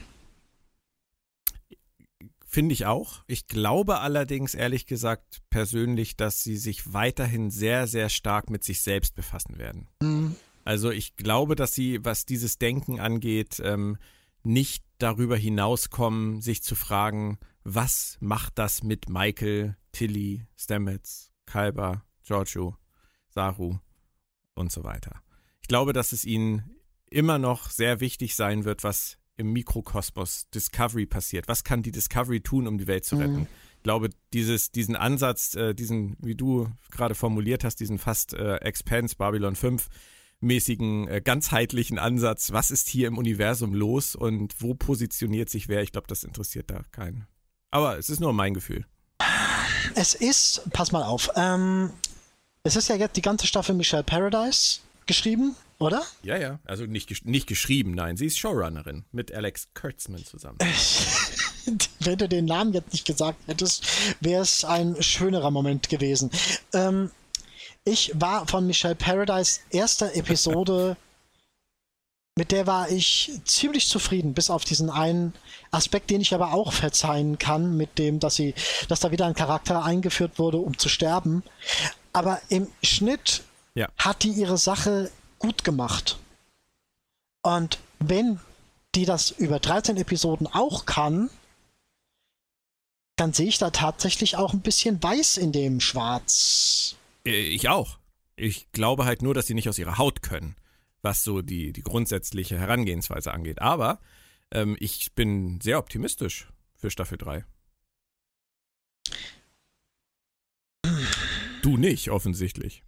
Finde ich auch. Ich glaube allerdings, ehrlich gesagt, persönlich, dass sie sich weiterhin sehr, sehr stark mit sich selbst befassen werden. Mhm. Also ich glaube, dass sie, was dieses Denken angeht, ähm, nicht darüber hinauskommen, sich zu fragen, was macht das mit Michael, Tilly, Stamets, Kalber, Giorgio, Saru und so weiter. Ich glaube, dass es ihnen immer noch sehr wichtig sein wird, was im Mikrokosmos Discovery passiert. Was kann die Discovery tun, um die Welt zu retten? Mhm. Ich glaube, dieses, diesen Ansatz, äh, diesen, wie du gerade formuliert hast, diesen fast äh, Expanse Babylon 5 mäßigen, äh, ganzheitlichen Ansatz, was ist hier im Universum los und wo positioniert sich wer? Ich glaube, das interessiert da keinen. Aber es ist nur mein Gefühl.
Es ist, pass mal auf, ähm, es ist ja jetzt die ganze Staffel Michelle Paradise geschrieben, oder?
Ja, ja. Also nicht, nicht geschrieben, nein. Sie ist Showrunnerin mit Alex Kurtzman zusammen.
Wenn du den Namen jetzt nicht gesagt hättest, wäre es ein schönerer Moment gewesen. Ähm, ich war von Michelle Paradise erster Episode, mit der war ich ziemlich zufrieden, bis auf diesen einen Aspekt, den ich aber auch verzeihen kann, mit dem, dass sie, dass da wieder ein Charakter eingeführt wurde, um zu sterben. Aber im Schnitt ja. hat die ihre Sache gut gemacht. Und wenn die das über 13 Episoden auch kann, dann sehe ich da tatsächlich auch ein bisschen weiß in dem Schwarz.
Äh, ich auch. Ich glaube halt nur, dass sie nicht aus ihrer Haut können, was so die, die grundsätzliche Herangehensweise angeht. Aber ähm, ich bin sehr optimistisch für Staffel 3. Du nicht, offensichtlich.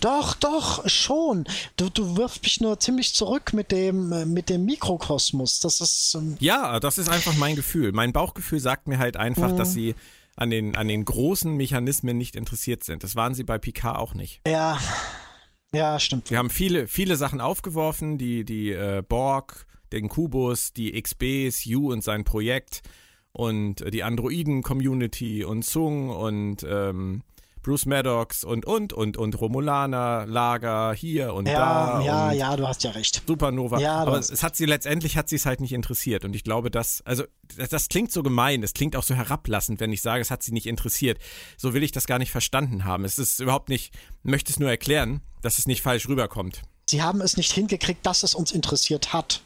Doch, doch, schon. Du, du wirfst mich nur ziemlich zurück mit dem, äh, mit dem Mikrokosmos. Das ist.
Ähm ja, das ist einfach mein Gefühl. Mein Bauchgefühl sagt mir halt einfach, mhm. dass sie an den, an den großen Mechanismen nicht interessiert sind. Das waren sie bei Picard auch nicht.
Ja. Ja, stimmt.
Wir haben viele, viele Sachen aufgeworfen, die, die äh, Borg, den Kubus, die XBs, Yu und sein Projekt und äh, die Androiden-Community und Zung und ähm, Bruce Maddox und, und, und, und Romulaner, Lager hier und
ja,
da.
Ja, ja, du hast ja recht.
Supernova. Ja, Aber es hat sie letztendlich hat sie es halt nicht interessiert. Und ich glaube, dass, also, das, das klingt so gemein, es klingt auch so herablassend, wenn ich sage, es hat sie nicht interessiert. So will ich das gar nicht verstanden haben. Es ist überhaupt nicht, möchte es nur erklären, dass es nicht falsch rüberkommt.
Sie haben es nicht hingekriegt, dass es uns interessiert hat.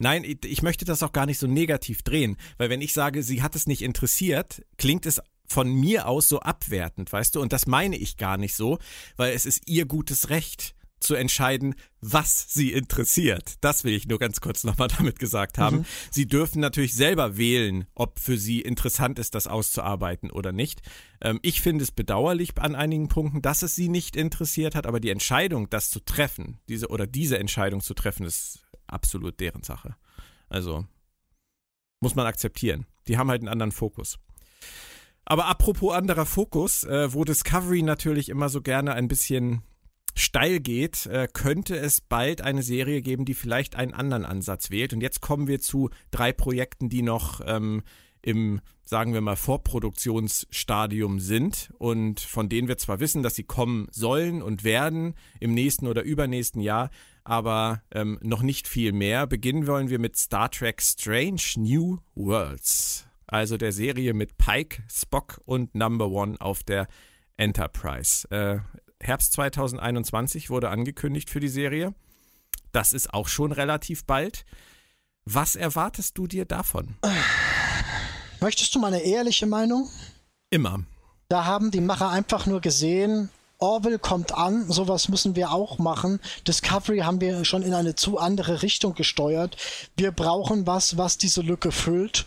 Nein, ich möchte das auch gar nicht so negativ drehen, weil wenn ich sage, sie hat es nicht interessiert, klingt es von mir aus so abwertend, weißt du? Und das meine ich gar nicht so, weil es ist ihr gutes Recht. zu entscheiden, was sie interessiert. Das will ich nur ganz kurz nochmal damit gesagt haben. Mhm. Sie dürfen natürlich selber wählen, ob für sie interessant ist, das auszuarbeiten oder nicht. Ähm, ich finde es bedauerlich an einigen Punkten, dass es sie nicht interessiert hat, aber die Entscheidung, das zu treffen, diese oder diese Entscheidung zu treffen, ist absolut deren Sache. Also muss man akzeptieren. Die haben halt einen anderen Fokus. Aber apropos anderer Fokus, äh, wo Discovery natürlich immer so gerne ein bisschen steil geht, äh, könnte es bald eine Serie geben, die vielleicht einen anderen Ansatz wählt. Und jetzt kommen wir zu drei Projekten, die noch ähm, im, sagen wir mal, Vorproduktionsstadium sind und von denen wir zwar wissen, dass sie kommen sollen und werden im nächsten oder übernächsten Jahr, aber ähm, noch nicht viel mehr. Beginnen wollen wir mit Star Trek Strange New Worlds, also der Serie mit Pike, Spock und Number One auf der Enterprise. Äh, Herbst 2021 wurde angekündigt für die Serie. Das ist auch schon relativ bald. Was erwartest du dir davon?
Möchtest du meine ehrliche Meinung?
Immer.
Da haben die Macher einfach nur gesehen, Orville kommt an, sowas müssen wir auch machen. Discovery haben wir schon in eine zu andere Richtung gesteuert. Wir brauchen was, was diese Lücke füllt.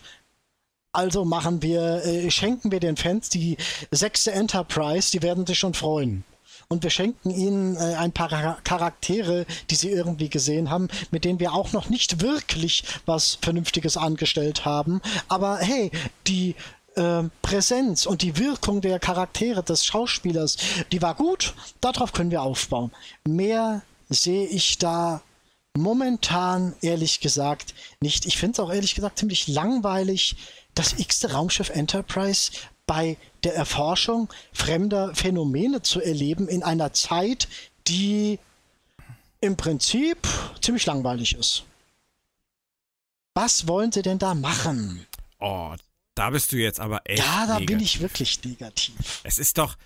Also machen wir, äh, schenken wir den Fans die sechste Enterprise, die werden sich schon freuen und wir schenken ihnen äh, ein paar Charaktere, die sie irgendwie gesehen haben, mit denen wir auch noch nicht wirklich was Vernünftiges angestellt haben. Aber hey, die äh, Präsenz und die Wirkung der Charaktere des Schauspielers, die war gut. Darauf können wir aufbauen. Mehr sehe ich da momentan ehrlich gesagt nicht. Ich finde es auch ehrlich gesagt ziemlich langweilig, das x-te Raumschiff Enterprise bei der Erforschung fremder Phänomene zu erleben in einer Zeit, die im Prinzip ziemlich langweilig ist. Was wollen sie denn da machen?
Oh, da bist du jetzt aber echt.
Ja, da negativ. bin ich wirklich negativ.
Es ist doch.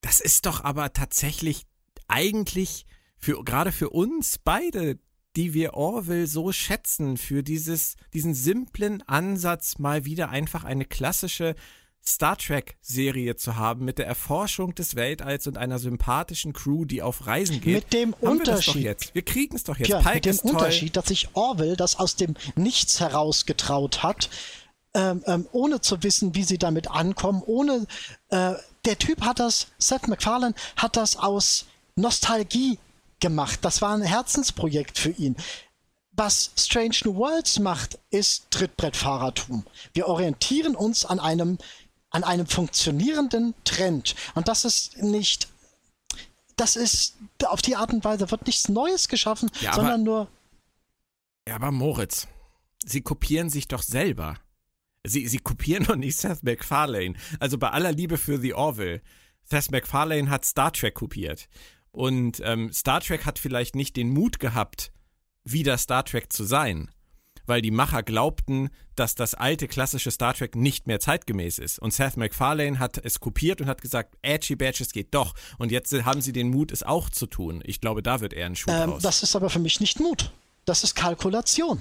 Das ist doch aber tatsächlich eigentlich für gerade für uns beide, die wir Orwell so schätzen, für dieses, diesen simplen Ansatz, mal wieder einfach eine klassische Star Trek-Serie zu haben mit der Erforschung des Weltalls und einer sympathischen Crew, die auf Reisen geht.
Mit dem haben Unterschied.
Wir, jetzt. wir kriegen es doch jetzt.
Ja, mit dem Unterschied, dass sich Orwell das aus dem Nichts herausgetraut hat, ähm, ähm, ohne zu wissen, wie sie damit ankommen, ohne äh, der Typ hat das, Seth MacFarlane hat das aus Nostalgie gemacht. Das war ein Herzensprojekt für ihn was Strange New Worlds macht, ist Trittbrettfahrertum. Wir orientieren uns an einem an einem funktionierenden Trend. Und das ist nicht, das ist, auf die Art und Weise wird nichts Neues geschaffen, ja, sondern aber, nur.
Ja, aber Moritz, sie kopieren sich doch selber. Sie, sie kopieren doch nicht Seth MacFarlane. Also bei aller Liebe für The Orville. Seth MacFarlane hat Star Trek kopiert. Und ähm, Star Trek hat vielleicht nicht den Mut gehabt, wieder Star Trek zu sein weil die Macher glaubten, dass das alte klassische Star Trek nicht mehr zeitgemäß ist. Und Seth MacFarlane hat es kopiert und hat gesagt, Edgy Badges geht doch. Und jetzt haben sie den Mut, es auch zu tun. Ich glaube, da wird eher ein Schuh ähm,
Das ist aber für mich nicht Mut. Das ist Kalkulation.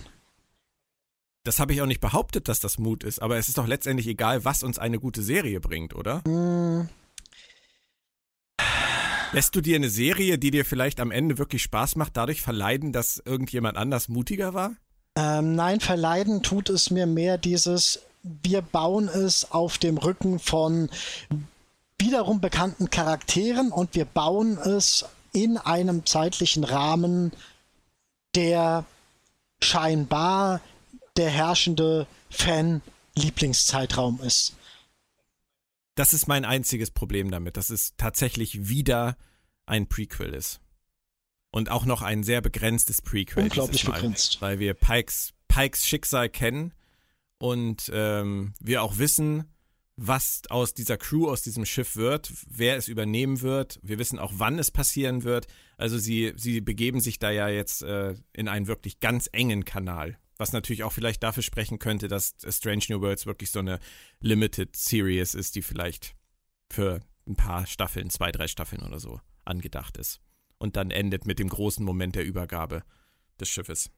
Das habe ich auch nicht behauptet, dass das Mut ist, aber es ist doch letztendlich egal, was uns eine gute Serie bringt, oder? Mm. Lässt du dir eine Serie, die dir vielleicht am Ende wirklich Spaß macht, dadurch verleiden, dass irgendjemand anders mutiger war?
Ähm, nein, verleiden tut es mir mehr dieses, wir bauen es auf dem Rücken von wiederum bekannten Charakteren und wir bauen es in einem zeitlichen Rahmen, der scheinbar der herrschende Fan-Lieblingszeitraum ist.
Das ist mein einziges Problem damit, dass es tatsächlich wieder ein Prequel ist. Und auch noch ein sehr begrenztes Prequel.
Unglaublich Mal, begrenzt.
Weil wir Pikes, Pikes Schicksal kennen und ähm, wir auch wissen, was aus dieser Crew, aus diesem Schiff wird, wer es übernehmen wird. Wir wissen auch, wann es passieren wird. Also sie, sie begeben sich da ja jetzt äh, in einen wirklich ganz engen Kanal. Was natürlich auch vielleicht dafür sprechen könnte, dass Strange New Worlds wirklich so eine Limited Series ist, die vielleicht für ein paar Staffeln, zwei, drei Staffeln oder so angedacht ist und dann endet mit dem großen Moment der Übergabe des Schiffes.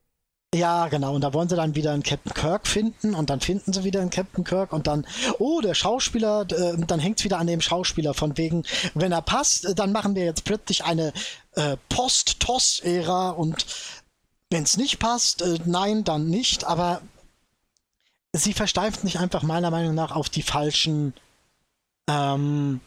Ja, genau. Und da wollen sie dann wieder einen Captain Kirk finden und dann finden sie wieder einen Captain Kirk und dann, oh, der Schauspieler, äh, dann hängt es wieder an dem Schauspieler von wegen, wenn er passt, dann machen wir jetzt plötzlich eine äh, Post-Toss-Ära und wenn es nicht passt, äh, nein, dann nicht. Aber sie versteift sich einfach meiner Meinung nach auf die falschen ähm,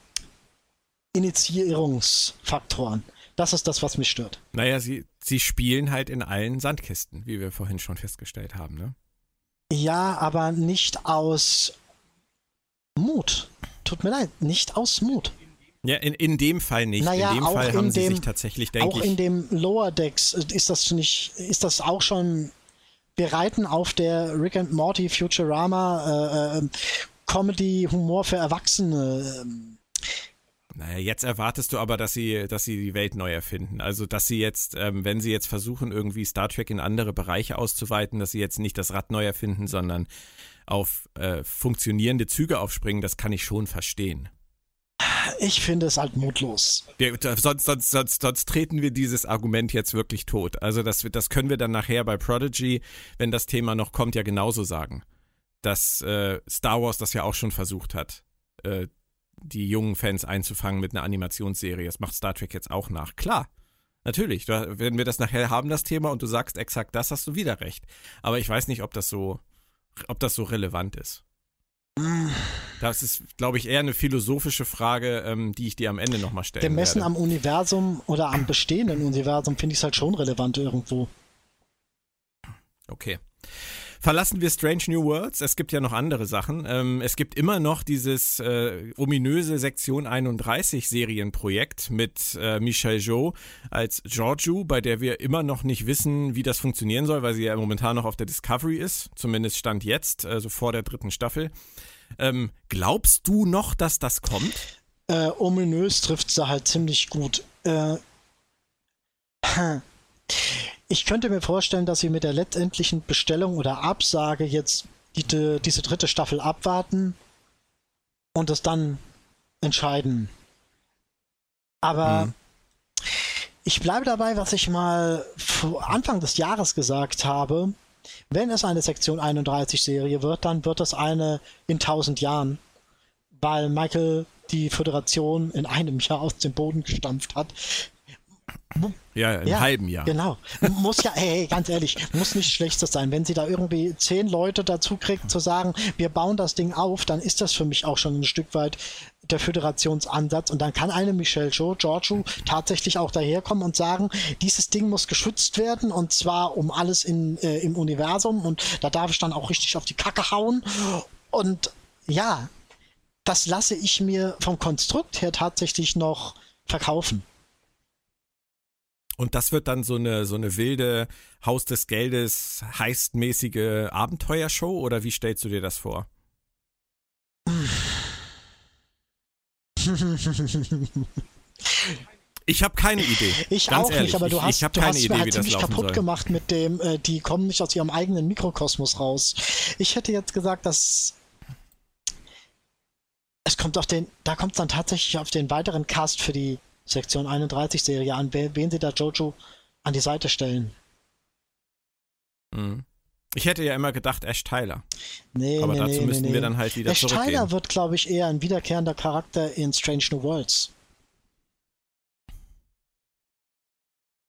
Initiierungsfaktoren. Das ist das, was mich stört.
Naja, sie, sie spielen halt in allen Sandkisten, wie wir vorhin schon festgestellt haben, ne?
Ja, aber nicht aus Mut. Tut mir leid, nicht aus Mut.
Ja, in, in dem Fall nicht.
Naja,
in dem
auch
Fall haben sie
dem-
sich tatsächlich, denke
Auch
ich.
in dem Lower Decks ist das nicht, ist das auch schon, wir reiten auf der Rick and Morty Futurama äh, äh, Comedy, Humor für Erwachsene. ähm,
Naja, jetzt erwartest du aber, dass sie, dass sie die Welt neu erfinden. Also, dass sie jetzt, ähm, wenn sie jetzt versuchen, irgendwie Star Trek in andere Bereiche auszuweiten, dass sie jetzt nicht das Rad neu erfinden, sondern auf äh, funktionierende Züge aufspringen, das kann ich schon verstehen.
Ich finde es halt mutlos.
Wir, sonst, sonst, sonst, sonst treten wir dieses Argument jetzt wirklich tot. Also das, das können wir dann nachher bei Prodigy, wenn das Thema noch kommt, ja genauso sagen. Dass äh, Star Wars das ja auch schon versucht hat, äh, die jungen Fans einzufangen mit einer Animationsserie. Das macht Star Trek jetzt auch nach. Klar, natürlich. Da, wenn wir das nachher haben, das Thema, und du sagst exakt das, hast du wieder recht. Aber ich weiß nicht, ob das so, ob das so relevant ist. Das ist, glaube ich, eher eine philosophische Frage, ähm, die ich dir am Ende nochmal stellen
Gemessen
werde.
am Universum oder am bestehenden Universum finde ich es halt schon relevant irgendwo.
Okay. Verlassen wir Strange New Worlds. Es gibt ja noch andere Sachen. Ähm, es gibt immer noch dieses äh, ominöse Sektion 31 Serienprojekt mit äh, Michelle Jo als Giorgio, bei der wir immer noch nicht wissen, wie das funktionieren soll, weil sie ja momentan noch auf der Discovery ist. Zumindest stand jetzt, also vor der dritten Staffel. Ähm, glaubst du noch, dass das kommt?
Äh, ominös trifft sie halt ziemlich gut. Äh, ich könnte mir vorstellen, dass sie mit der letztendlichen Bestellung oder Absage jetzt die, diese dritte Staffel abwarten und es dann entscheiden. Aber
Mhm.
ich bleibe dabei, was ich mal vor Anfang des Jahres gesagt habe. Wenn es eine Sektion 31 Serie wird, dann wird es eine in 1000 Jahren, weil Michael die Föderation in einem Jahr aus dem Boden gestampft hat.
Ja, im
Ja,
halben Jahr.
Genau. Muss ja, hey, ganz ehrlich, muss nicht schlechtes sein. Wenn sie da irgendwie zehn Leute dazu kriegt, zu sagen, wir bauen das Ding auf, dann ist das für mich auch schon ein Stück weit der Föderationsansatz. Und dann kann eine Michelle Jo, Giorgio tatsächlich auch daherkommen und sagen, dieses Ding muss geschützt werden und zwar um alles in, äh, im Universum und da darf ich dann auch richtig auf die Kacke hauen. Und ja, das lasse ich mir vom Konstrukt her tatsächlich noch verkaufen.
Und das wird dann so eine, so eine wilde Haus des Geldes, heistmäßige Abenteuershow oder wie stellst du dir das vor? Ich habe keine Idee.
Ich
Ganz
auch
ehrlich,
nicht, aber du
ich,
hast,
ich habe
du
keine
hast mir
Idee,
halt
wie das
ziemlich kaputt
soll.
gemacht mit dem, äh, die kommen nicht aus ihrem eigenen Mikrokosmos raus. Ich hätte jetzt gesagt, dass es kommt auf den, da kommt es dann tatsächlich auf den weiteren Cast für die Sektion 31 Serie an, wen sie da Jojo an die Seite stellen.
Mhm. Ich hätte ja immer gedacht Ash Tyler,
Nee,
aber
nee,
dazu
nee,
müssten
nee,
wir dann halt wieder
Ash
zurückgehen.
Tyler wird, glaube ich, eher ein wiederkehrender Charakter in Strange New Worlds.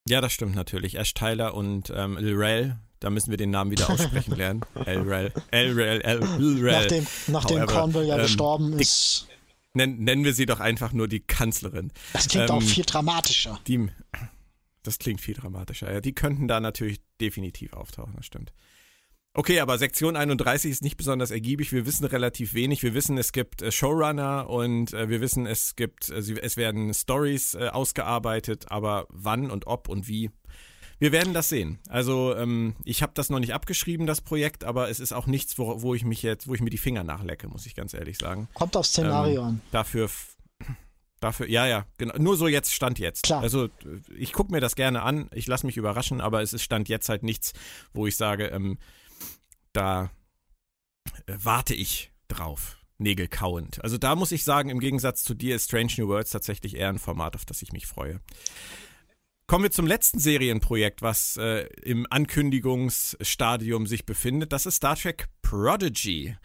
Ja, das stimmt natürlich. Ash Tyler und ähm, Lrel, da müssen wir den Namen wieder aussprechen lernen. Lrel, Lrel, Lrel.
Nachdem, nachdem
However,
Cornwall ja
ähm,
gestorben ist.
Nen, nennen wir sie doch einfach nur die Kanzlerin.
Das klingt
ähm,
auch viel dramatischer.
Die, das klingt viel dramatischer. Ja, die könnten da natürlich definitiv auftauchen, das stimmt. Okay, aber Sektion 31 ist nicht besonders ergiebig. Wir wissen relativ wenig. Wir wissen, es gibt äh, Showrunner und äh, wir wissen, es gibt, äh, es werden Stories ausgearbeitet, aber wann und ob und wie. Wir werden das sehen. Also ähm, ich habe das noch nicht abgeschrieben, das Projekt, aber es ist auch nichts, wo, wo ich mich jetzt, wo ich mir die Finger nachlecke, muss ich ganz ehrlich sagen.
Kommt aufs Szenario
ähm,
an.
Dafür, dafür, ja, ja, genau. Nur so jetzt Stand jetzt.
Klar.
Also ich gucke mir das gerne an, ich lasse mich überraschen, aber es ist Stand jetzt halt nichts, wo ich sage, ähm, da äh, warte ich drauf. Nägel kauend. Also da muss ich sagen, im Gegensatz zu dir ist Strange New Worlds tatsächlich eher ein Format, auf das ich mich freue. Kommen wir zum letzten Serienprojekt, was äh, im Ankündigungsstadium sich befindet. Das ist Star Trek Prodigy.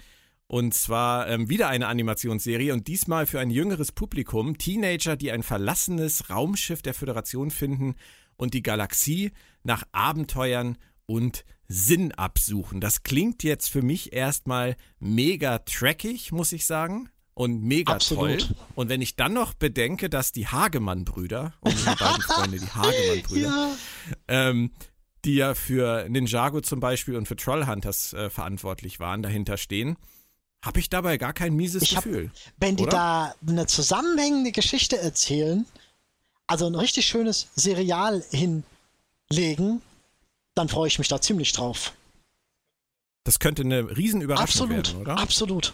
Und zwar ähm, wieder eine Animationsserie und diesmal für ein jüngeres Publikum. Teenager, die ein verlassenes Raumschiff der Föderation finden und die Galaxie nach Abenteuern und Sinn absuchen. Das klingt jetzt für mich erstmal mega trackig, muss ich sagen. Und mega
Absolut.
toll. Und wenn ich dann noch bedenke, dass die Hagemann-Brüder, unsere beiden Freunde, die Hagemann-Brüder,
Ja.
ähm, die ja für Ninjago zum Beispiel und für Trollhunters äh, verantwortlich waren, dahinter stehen, habe ich dabei gar kein mieses
Ich hab-
Gefühl.
Wenn die
Oder?
da eine zusammenhängende Geschichte erzählen, also ein richtig schönes Serial hinlegen, dann freue ich mich da ziemlich drauf.
Das könnte eine Riesenüberraschung
Absolut,
werden, oder?
absolut.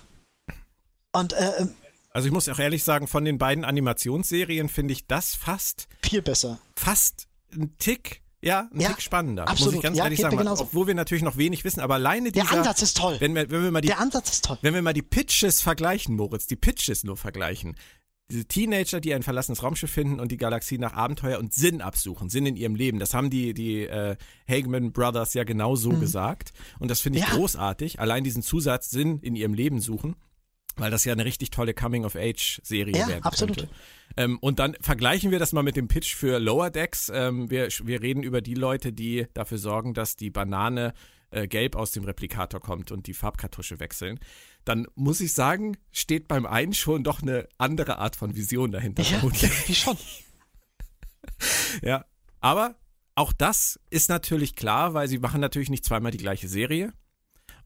Und äh,
Also ich muss auch ehrlich sagen, von den beiden Animationsserien finde ich das fast,
viel besser.
fast ein Tick, ja, ein
Ja,
Tick spannender. Muss
absolut.
ich ganz
Ja,
ehrlich sagen,
genauso.
obwohl wir natürlich noch wenig wissen, aber alleine
Der
dieser,
Ansatz ist toll.
wenn wir, wenn wir mal die
Der Ansatz ist toll.
Wenn wir mal die Pitches vergleichen, Moritz, die Pitches nur vergleichen. Diese Teenager, die ein verlassenes Raumschiff finden und die Galaxie nach Abenteuer und Sinn absuchen, Sinn in ihrem Leben. Das haben die, die äh, Hageman Brothers ja genau so gesagt. Und das finde ich
Mhm. Ja.
großartig. Allein diesen Zusatz Sinn in ihrem Leben suchen, weil das ja eine richtig tolle Coming-of-Age-Serie
Ja,
werden
absolut.
könnte. Ähm, und dann vergleichen wir das mal mit dem Pitch für Lower Decks. Ähm, wir, wir reden über die Leute, die dafür sorgen, dass die Banane äh, gelb aus dem Replikator kommt und die Farbkartusche wechseln. Dann muss ich sagen, steht beim einen schon doch eine andere Art von Vision dahinter.
Ja, wie schon.
Ja, aber auch das ist natürlich klar, weil sie machen natürlich nicht zweimal die gleiche Serie.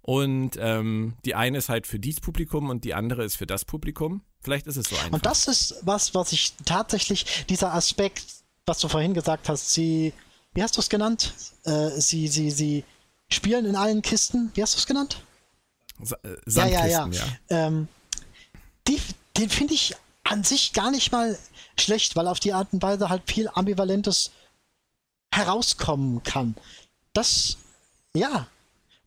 Und ähm, die eine ist halt für dieses Publikum und die andere ist für das Publikum. Vielleicht ist es so einfach.
Und das ist was, was ich tatsächlich, dieser Aspekt, was du vorhin gesagt hast, sie, wie hast du es genannt? Äh, sie, sie, sie spielen in allen Kisten, wie hast du es genannt?
Sa äh,
Ja, ja, ja.
Ja.
Ähm, die, den finde ich an sich gar nicht mal schlecht, weil auf die Art und Weise halt viel Ambivalentes herauskommen kann. Das, ja.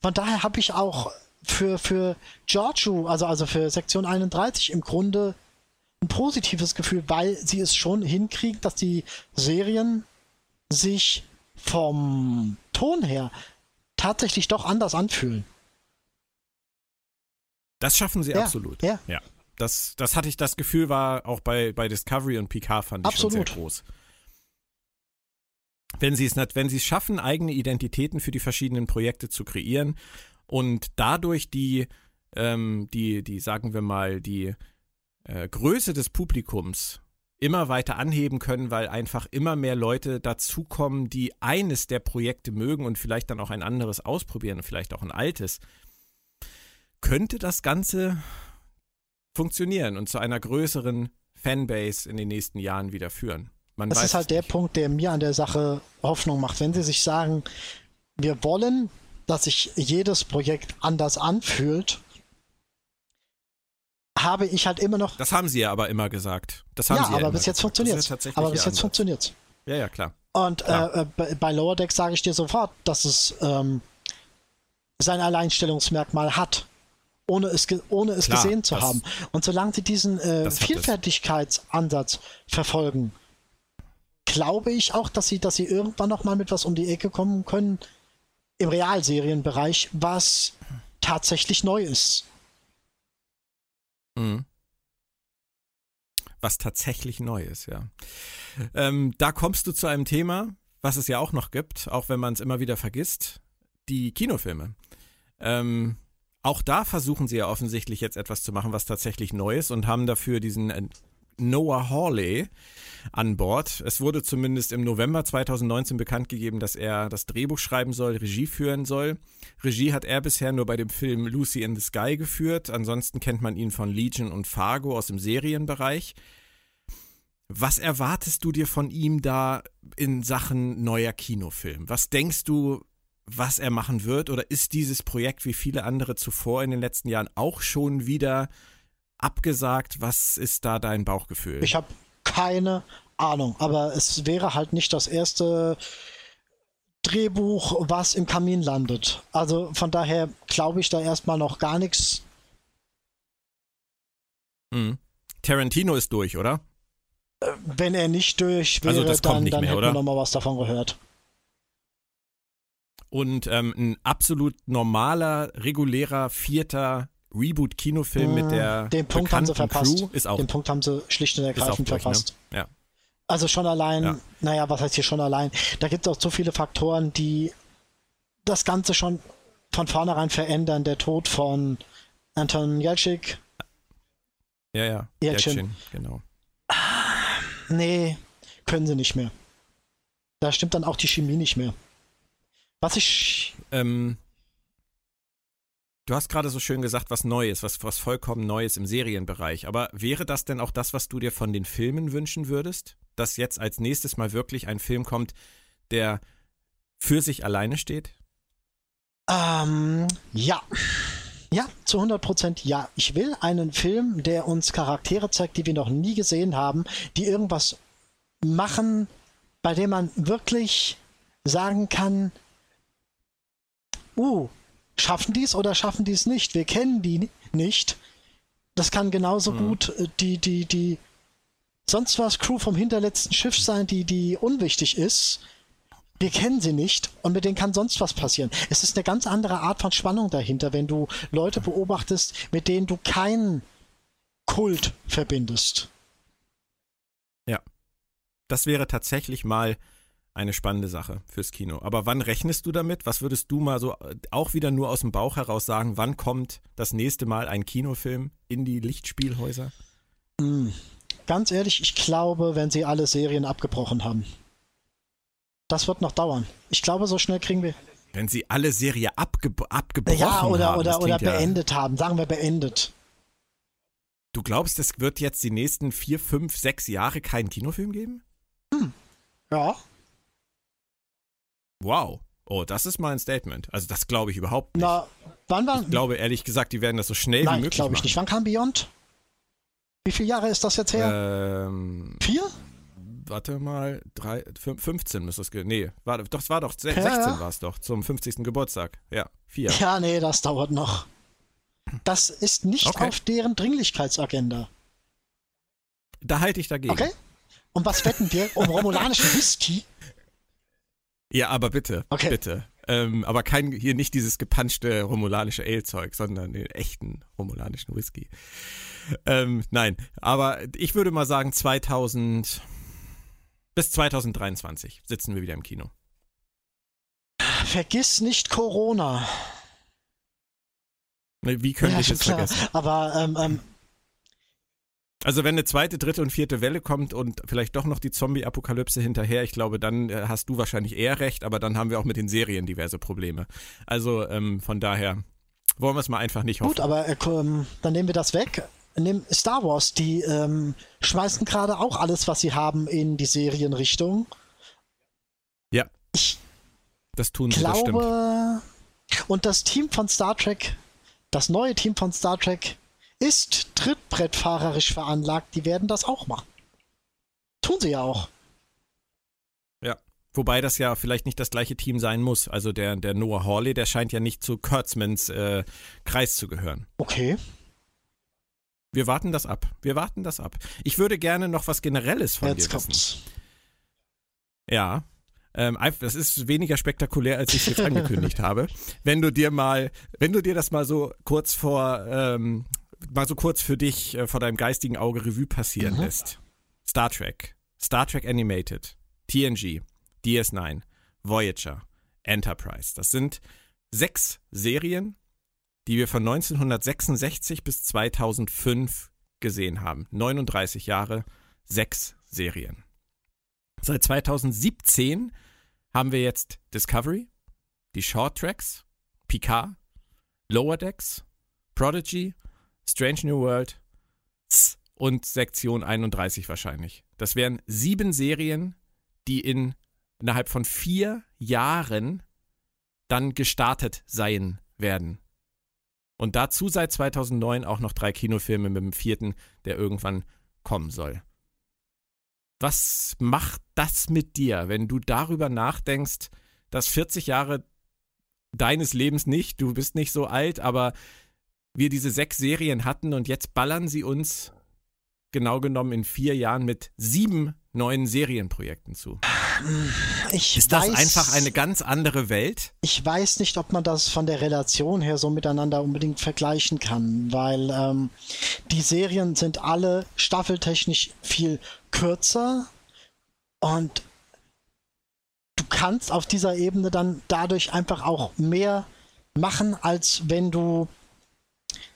Von daher habe ich auch für, für Giorgio, also, also für Sektion 31 im Grunde ein positives Gefühl, weil sie es schon hinkriegen, dass die Serien sich vom Ton her tatsächlich doch anders anfühlen.
Das schaffen sie
Ja,
absolut.
ja.
ja. Das, das hatte ich, das Gefühl war auch bei, bei Discovery und Picard fand ich schon
Absolut.
sehr groß. Wenn sie es nicht, wenn sie es schaffen, eigene Identitäten für die verschiedenen Projekte zu kreieren und dadurch die, ähm, die, die, sagen wir mal, die äh, Größe des Publikums immer weiter anheben können, weil einfach immer mehr Leute dazukommen, die eines der Projekte mögen und vielleicht dann auch ein anderes ausprobieren vielleicht auch ein altes, könnte das Ganze funktionieren und zu einer größeren Fanbase in den nächsten Jahren wieder führen. Man
Das ist halt der
nicht.
Punkt, der mir an der Sache Hoffnung macht. Wenn sie sich sagen, wir wollen, dass sich jedes Projekt anders anfühlt, habe ich halt immer noch.
Das haben sie ja aber immer gesagt. Das haben
Ja,
sie ja
aber bis jetzt funktioniert
tatsächlich
Aber bis jetzt funktioniert es.
Ja, ja, klar.
Und
Klar.
äh, äh, bei- bei Lower Deck sage ich dir sofort, dass es ähm, sein Alleinstellungsmerkmal hat, ohne es, ohne es
Klar,
gesehen zu
das-
haben. Und solange sie diesen äh. Vielfältigkeitsansatz verfolgen, glaube ich auch, dass sie, dass sie irgendwann noch mal mit was um die Ecke kommen können im Realserienbereich, was tatsächlich neu ist.
Mhm. Was tatsächlich neu ist, ja. Ähm, da kommst du zu einem Thema, was es ja auch noch gibt, auch wenn man es immer wieder vergisst, die Kinofilme. Ähm, auch da versuchen sie ja offensichtlich jetzt etwas zu machen, was tatsächlich neu ist und haben dafür diesen äh, Noah Hawley an Bord. Es wurde zumindest im November 2019 bekannt gegeben, dass er das Drehbuch schreiben soll, Regie führen soll. Regie hat er bisher nur bei dem Film Lucy in the Sky geführt. Ansonsten kennt man ihn von Legion und Fargo aus dem Serienbereich. Was erwartest du dir von ihm da in Sachen neuer Kinofilm? Was denkst du, was er machen wird? Oder ist dieses Projekt wie viele andere zuvor in den letzten Jahren auch schon wieder abgesagt? Was ist da dein Bauchgefühl?
Ich habe keine Ahnung, aber es wäre halt nicht das erste Drehbuch, was im Kamin landet. Also von daher glaube ich da erstmal noch gar nichts.
Mhm. Tarantino ist durch, oder?
wenn er nicht durch wäre,
Also das kommt
dann,
nicht
dann
mehr,
hätten
oder?
wir nochmal was davon gehört.
Und ähm, ein absolut normaler, regulärer, vierter Reboot-Kinofilm mit der
Mm, Den Punkt haben sie verpasst.
Crew ist auch
Den Punkt haben sie schlicht und ergreifend
durch,
verpasst.
Ne? Ja.
Also schon allein,
Ja.
naja, was heißt hier schon allein? Da gibt es auch so viele Faktoren, die das Ganze schon von vornherein verändern. Der Tod von Anton Jelcik.
Ja, ja.
Jeltsin.
Jeltsin, genau.
Nee, können sie nicht mehr. Da stimmt dann auch die Chemie nicht mehr. Was ich.
Ähm, du hast gerade so schön gesagt, was Neues, was, was vollkommen Neues im Serienbereich. Aber wäre das denn auch das, was du dir von den Filmen wünschen würdest? Dass jetzt als nächstes mal wirklich ein Film kommt, der für sich alleine steht?
Ähm, ja. Ja, zu 100% ja. Ich will einen Film, der uns Charaktere zeigt, die wir noch nie gesehen haben, die irgendwas machen, bei dem man wirklich sagen kann, uh, schaffen die es oder schaffen die es nicht? Wir kennen die nicht. Das kann genauso gut äh, die, die, die sonst was Crew vom hinterletzten Schiff sein, die, die unwichtig ist. Wir kennen sie nicht und mit denen kann sonst was passieren. Es ist eine ganz andere Art von Spannung dahinter, wenn du Leute beobachtest, mit denen du keinen Kult verbindest.
Das wäre tatsächlich mal eine spannende Sache fürs Kino. Aber wann rechnest du damit? Was würdest du mal so äh, auch wieder nur aus dem Bauch heraus sagen? Wann kommt das nächste Mal ein Kinofilm in die Lichtspielhäuser?
Ganz ehrlich, ich glaube, wenn sie alle Serien abgebrochen haben. Das wird noch dauern. Ich glaube, so schnell kriegen wir.
Wenn sie alle Serie abge abgebrochen
Ja, oder,
haben.
oder, oder
ja-
beendet haben. Sagen wir beendet.
Du glaubst, es wird jetzt die nächsten vier, fünf, sechs Jahre keinen Kinofilm geben?
Ja.
Wow. Oh, das ist mal ein Statement. Also das glaube ich überhaupt nicht.
Na, wann war.
Ich glaube ehrlich gesagt, die werden das so schnell wie
Nein,
möglich
glaube ich
machen.
nicht. Wann kam Beyond? Wie viele Jahre ist das jetzt her?
Ähm,
Vier?
warte mal, drei, fün- 15 müsste es ge Nee, war, doch, es war doch, se-
Ja,
16
ja.
war es doch, zum 50. Geburtstag. Ja, vier.
Ja, nee, das dauert noch. Das ist nicht
Okay.
auf deren Dringlichkeitsagenda.
Da halte ich dagegen.
Okay? Und was wetten wir? Um romulanischen Whisky?
Ja, aber bitte,
Okay.
bitte. Ähm, aber kein, hier nicht dieses gepanschte romulanische Ale-Zeug, sondern den echten romulanischen Whisky. Ähm, nein, aber ich würde mal sagen 2000 bis 2023 sitzen wir wieder im Kino.
Vergiss nicht Corona.
Wie könnte ich
schon
es vergessen?
Aber ähm, ähm,
Also wenn eine zweite, dritte und vierte Welle kommt und vielleicht doch noch die Zombie-Apokalypse hinterher, ich glaube, dann äh, hast du wahrscheinlich eher recht, aber dann haben wir auch mit den Serien diverse Probleme. Also ähm, von daher wollen wir es mal einfach nicht hoffen.
gut, aber äh, dann nehmen wir das weg. Nehmen Star Wars, die ähm, schmeißen gerade auch alles, was sie haben, in die Serienrichtung.
Ja,
Ich
das tun sie,
glaube, und das Team von Star Trek, das neue Team von Star Trek, ist trittbrettfahrerisch veranlagt. Die werden das auch machen. Tun sie ja auch.
Ja. Wobei das ja vielleicht nicht das gleiche Team sein muss. Also der, der Noah Hawley, der scheint ja nicht zu Kurtzmans äh, Kreis zu gehören.
Okay.
Wir warten das ab. Wir warten das ab. Ich würde gerne noch was Generelles von
Jetzt
dir wissen.
kommt's.
Ja. Ähm, das ist weniger spektakulär, als ich es jetzt angekündigt habe. Wenn du dir mal, wenn du dir das mal so kurz vor, ähm, mal so kurz für dich äh, vor deinem geistigen Auge Revue passieren
Mhm.
lässt. Star Trek, Star Trek Animated, TNG, DS9, Voyager, Enterprise. Das sind sechs Serien, die wir von 1966 bis 2005 gesehen haben. 39 Jahre, sechs Serien. Seit 2017 haben wir jetzt Discovery, die Short Tracks, Picard, Lower Decks, Prodigy, Strange New World und Sektion 31 wahrscheinlich. Das wären sieben Serien, die in innerhalb von vier Jahren dann gestartet sein werden. Und dazu seit 2009 auch noch drei Kinofilme mit dem vierten, der irgendwann kommen soll. Was macht das mit dir, wenn du darüber nachdenkst, dass 40 Jahre deines Lebens nicht, du bist nicht so alt, aber wir diese sechs Serien hatten und jetzt ballern sie uns genau genommen in vier Jahren mit sieben neuen Serienprojekten zu.
Ich
Ist das
weiß,
einfach eine ganz andere Welt?
Ich weiß nicht, ob man das von der Relation her so miteinander unbedingt vergleichen kann, weil ähm, die Serien sind alle staffeltechnisch viel kürzer und du kannst auf dieser Ebene dann dadurch einfach auch mehr machen, als wenn du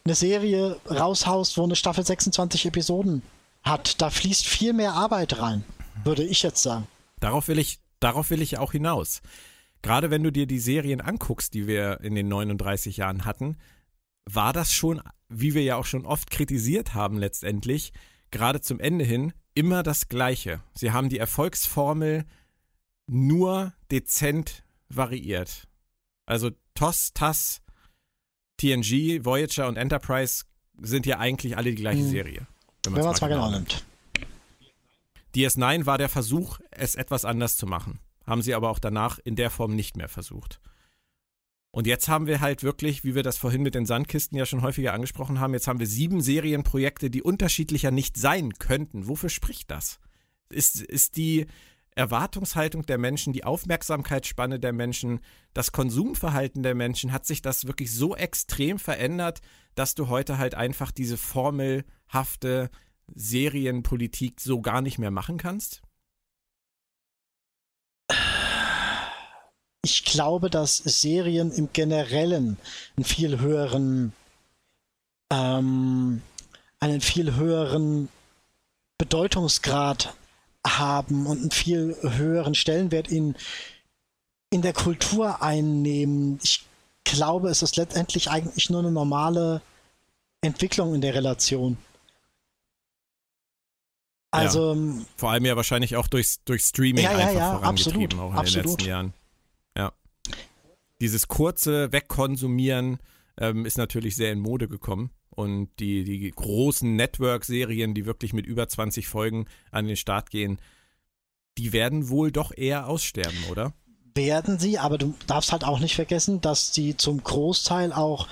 eine Serie raushaust, wo eine Staffel 26 Episoden hat. Da fließt viel mehr Arbeit rein, würde ich jetzt sagen.
Darauf will ich, darauf will ich auch hinaus. Gerade wenn du dir die Serien anguckst, die wir in den 39 Jahren hatten, war das schon, wie wir ja auch schon oft kritisiert haben letztendlich, gerade zum Ende hin, immer das Gleiche. Sie haben die Erfolgsformel nur dezent variiert. Also TOS, TAS, TNG, Voyager und Enterprise sind ja eigentlich alle die gleiche
Hm.
Serie.
Wenn man es mal genau nimmt.
DS9 war der Versuch, es etwas anders zu machen. Haben sie aber auch danach in der Form nicht mehr versucht. Und jetzt haben wir halt wirklich, wie wir das vorhin mit den Sandkisten ja schon häufiger angesprochen haben, jetzt haben wir sieben Serienprojekte, die unterschiedlicher nicht sein könnten. Wofür spricht das? Ist, ist die Erwartungshaltung der Menschen, die Aufmerksamkeitsspanne der Menschen, das Konsumverhalten der Menschen, hat sich das wirklich so extrem verändert, dass du heute halt einfach diese formelhafte Serienpolitik so gar nicht mehr machen kannst?
Ich glaube, dass Serien im Generellen einen viel höheren, ähm, einen viel höheren Bedeutungsgrad haben und einen viel höheren Stellenwert in, in der Kultur einnehmen. Ich glaube, es ist letztendlich eigentlich nur eine normale Entwicklung in der Relation. Also, ähm,
Vor allem ja wahrscheinlich auch durch, durch Streaming
Ja, ja,
einfach
ja,
vorangetrieben,
absolut,
auch in
absolut.
den letzten Jahren. Ja. Dieses kurze Wegkonsumieren ähm, ist natürlich sehr in Mode gekommen. Und die, die großen Network-Serien, die wirklich mit über 20 Folgen an den Start gehen, die werden wohl doch eher aussterben, oder?
werden sie, aber du darfst halt auch nicht vergessen, dass sie zum Großteil auch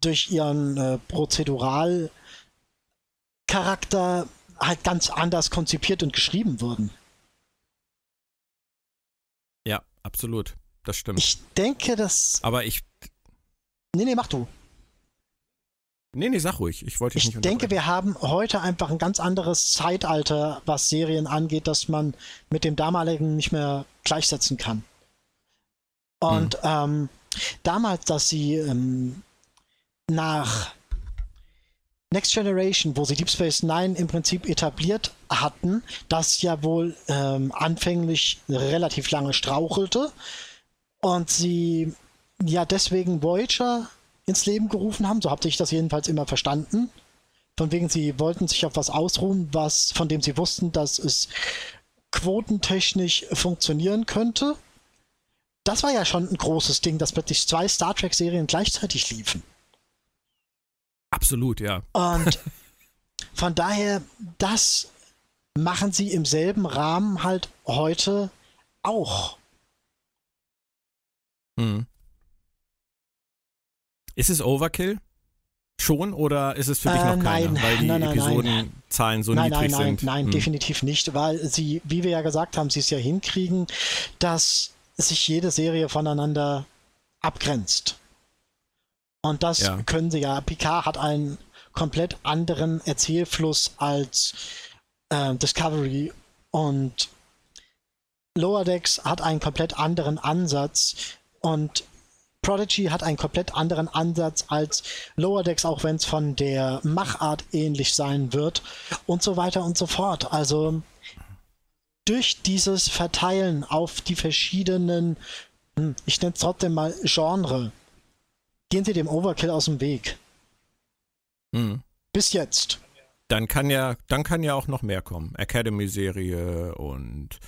durch ihren äh, Prozeduralcharakter halt ganz anders konzipiert und geschrieben wurden.
Ja, absolut. Das stimmt.
Ich denke, dass.
Aber ich.
Nee, nee, mach du.
Nee, nee, sag ruhig. Ich wollte dich
Ich
nicht
denke,
unterbrechen.
wir haben heute einfach ein ganz anderes Zeitalter, was Serien angeht, das man mit dem damaligen nicht mehr gleichsetzen kann. Und ähm, damals, dass sie ähm, nach Next Generation, wo sie Deep Space Nine im Prinzip etabliert hatten, das ja wohl ähm, anfänglich relativ lange strauchelte und sie ja deswegen Voyager ins Leben gerufen haben, so habe ich das jedenfalls immer verstanden. Von wegen, sie wollten sich auf was ausruhen, was, von dem sie wussten, dass es quotentechnisch funktionieren könnte. Das war ja schon ein großes Ding, dass plötzlich zwei Star Trek-Serien gleichzeitig liefen.
Absolut, ja.
Und von daher, das machen sie im selben Rahmen halt heute auch.
Mhm. Ist es Overkill? Schon oder ist es für dich
Äh,
noch keine?
nein,
weil die
nein, nein, nein.
Episodenzahlen so
nein, nein,
niedrig
nein,
sind.
nein,
Hm.
definitiv nicht, weil sie, wie wir ja gesagt haben, sie es ja hinkriegen, dass sich jede Serie voneinander abgrenzt. Und das
Ja.
können sie ja. Picard hat einen komplett anderen Erzählfluss als äh, Discovery und Lower Decks hat einen komplett anderen Ansatz und Prodigy hat einen komplett anderen Ansatz als Lower Decks, auch wenn es von der Machart ähnlich sein wird und so weiter und so fort. Also durch dieses Verteilen auf die verschiedenen, hm, ich nenne es trotzdem mal Genre, gehen sie dem Overkill aus dem Weg.
Hm.
Bis jetzt.
Dann kann ja, dann kann ja auch noch mehr kommen. Academy-Serie und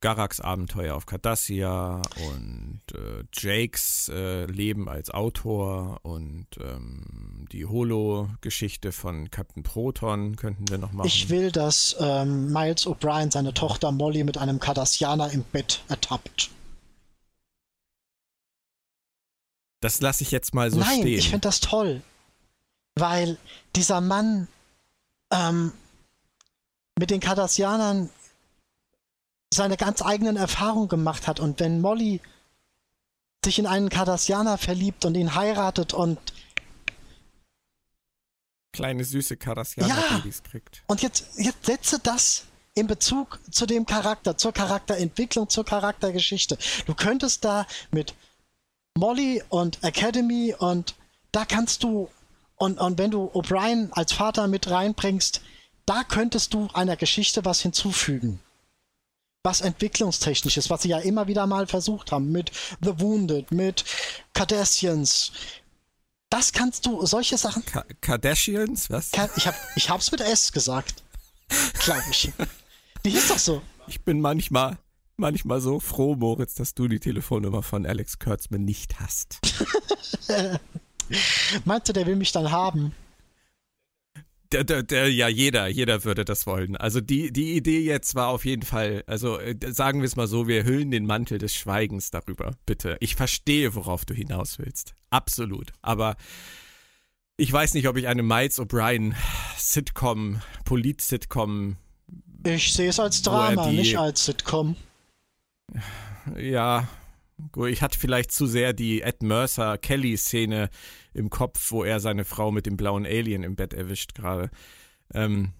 Garaks Abenteuer auf Cardassia und äh, Jakes äh, Leben als Autor und ähm, die Holo-Geschichte von Captain Proton könnten wir noch machen.
Ich will, dass ähm, Miles O'Brien seine Tochter Molly mit einem Cardassianer im Bett ertappt.
das lasse ich jetzt mal so
Nein,
stehen.
ich finde das toll. Weil dieser Mann ähm, mit den Cardassianern seine ganz eigenen Erfahrungen gemacht hat und wenn Molly sich in einen Cardassianer verliebt und ihn heiratet und
kleine süße Cardassianer-Babys ja. kriegt.
Und jetzt, jetzt setze das in Bezug zu dem Charakter, zur Charakterentwicklung, zur Charaktergeschichte. Du könntest da mit Molly und Academy und da kannst du und, und wenn du O'Brien als Vater mit reinbringst, da könntest du einer Geschichte was hinzufügen. Was entwicklungstechnisches, was sie ja immer wieder mal versucht haben, mit The Wounded, mit Cardassians. Das kannst du, solche Sachen.
Ka Kardashians? Was?
Ich, hab, ich hab's mit S gesagt. Glaube ich. Die ist doch so.
Ich bin manchmal, manchmal so froh, Moritz, dass du die Telefonnummer von Alex Kurtzman nicht hast.
Meinst du, der will mich dann haben?
Der, der, der, ja, jeder, jeder würde das wollen. Also die, die Idee jetzt war auf jeden Fall, also äh, sagen wir es mal so, wir hüllen den Mantel des Schweigens darüber, bitte. Ich verstehe, worauf du hinaus willst. Absolut. Aber ich weiß nicht, ob ich eine Miles O'Brien Sitcom, Polit-Sitcom.
Ich sehe es als Drama, die, nicht als Sitcom.
Ja, ich hatte vielleicht zu sehr die Ed Mercer Kelly-Szene im Kopf, wo er seine Frau mit dem blauen Alien im Bett erwischt gerade. Ähm,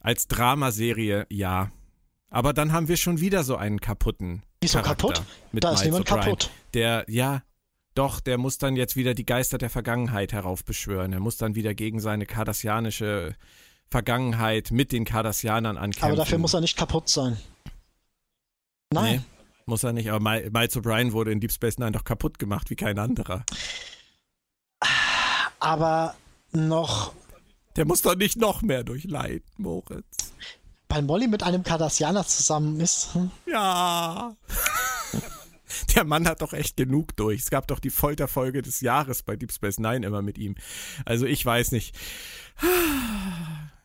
als Dramaserie, ja. Aber dann haben wir schon wieder so einen kaputten.
Wieso kaputt? da ist niemand kaputt.
Der, ja, doch, der muss dann jetzt wieder die Geister der Vergangenheit heraufbeschwören. Er muss dann wieder gegen seine kardassianische Vergangenheit mit den Kardassianern ankämpfen.
Aber dafür muss er nicht kaputt sein. Nein. Nee.
Muss er nicht, aber Miles O'Brien wurde in Deep Space Nine doch kaputt gemacht wie kein anderer.
Aber noch.
Der muss doch nicht noch mehr durchleiden, Moritz.
Weil Molly mit einem Cardassianer zusammen ist. Hm?
Ja. Der Mann hat doch echt genug durch. Es gab doch die Folterfolge des Jahres bei Deep Space Nine immer mit ihm. Also ich weiß nicht.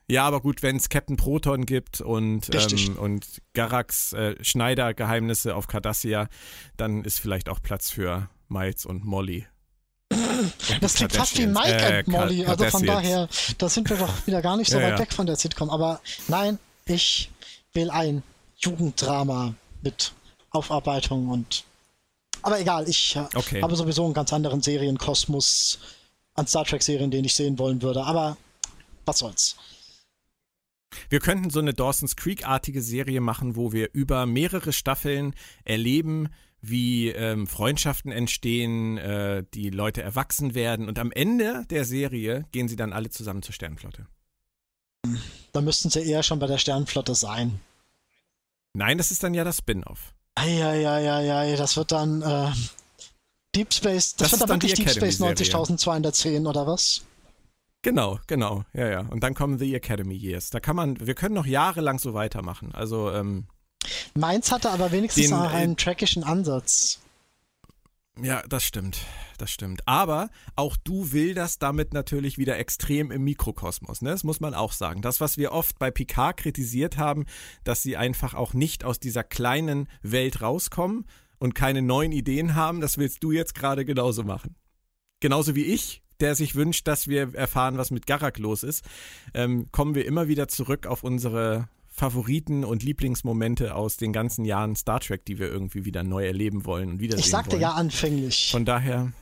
Ja, aber gut, wenn es Captain Proton gibt und, ähm, und Garax äh, Schneider-Geheimnisse auf Cardassia, dann ist vielleicht auch Platz für Miles und Molly.
Das klingt fast wie Mike äh, und Molly, also von daher, da sind wir doch wieder gar nicht so ja, weit ja. weg von der Sitcom. Aber nein, ich will ein Jugenddrama mit Aufarbeitung und. Aber egal, ich äh, okay. habe sowieso einen ganz anderen Serienkosmos an Star Trek-Serien, den ich sehen wollen würde. Aber was soll's.
Wir könnten so eine Dawson's Creek-artige Serie machen, wo wir über mehrere Staffeln erleben, wie ähm, Freundschaften entstehen, äh, die Leute erwachsen werden und am Ende der Serie gehen sie dann alle zusammen zur Sternenflotte.
Da müssten sie eher schon bei der Sternenflotte sein.
Nein, das ist dann ja das Spin-off.
Eieieiei, das wird dann äh, Deep Space, das, das wird dann wirklich Deep Space 90210 oder was?
Genau, genau, ja, ja. Und dann kommen The Academy Years. Da kann man, wir können noch jahrelang so weitermachen. Also, ähm,
Meins hatte aber wenigstens den, einen äh, trackischen Ansatz.
Ja, das stimmt. Das stimmt. Aber auch du wilderst damit natürlich wieder extrem im Mikrokosmos. Ne? Das muss man auch sagen. Das, was wir oft bei Picard kritisiert haben, dass sie einfach auch nicht aus dieser kleinen Welt rauskommen und keine neuen Ideen haben, das willst du jetzt gerade genauso machen. Genauso wie ich der sich wünscht, dass wir erfahren, was mit Garak los ist, ähm, kommen wir immer wieder zurück auf unsere Favoriten und Lieblingsmomente aus den ganzen Jahren Star Trek, die wir irgendwie wieder neu erleben wollen und wiedersehen
Ich sagte
wollen.
ja anfänglich.
Von daher,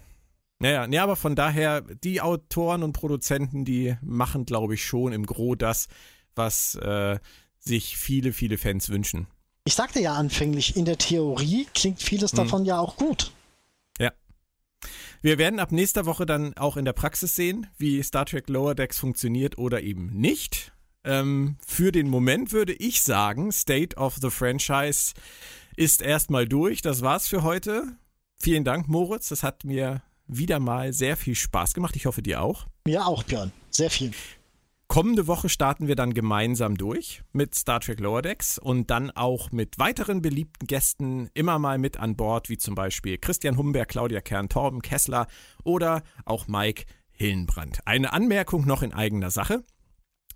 naja, nee, aber von daher, die Autoren und Produzenten, die machen, glaube ich, schon im Gro das, was äh, sich viele, viele Fans wünschen.
Ich sagte ja anfänglich, in der Theorie klingt vieles hm. davon ja auch gut.
Wir werden ab nächster Woche dann auch in der Praxis sehen, wie Star Trek Lower Decks funktioniert oder eben nicht. Ähm, für den Moment würde ich sagen, State of the Franchise ist erstmal durch. Das war's für heute. Vielen Dank, Moritz. Das hat mir wieder mal sehr viel Spaß gemacht. Ich hoffe, dir auch.
Mir auch, Björn. Sehr viel.
Kommende Woche starten wir dann gemeinsam durch mit Star Trek Lower Decks und dann auch mit weiteren beliebten Gästen immer mal mit an Bord, wie zum Beispiel Christian Humberg, Claudia Kern, Torben Kessler oder auch Mike Hillenbrand. Eine Anmerkung noch in eigener Sache.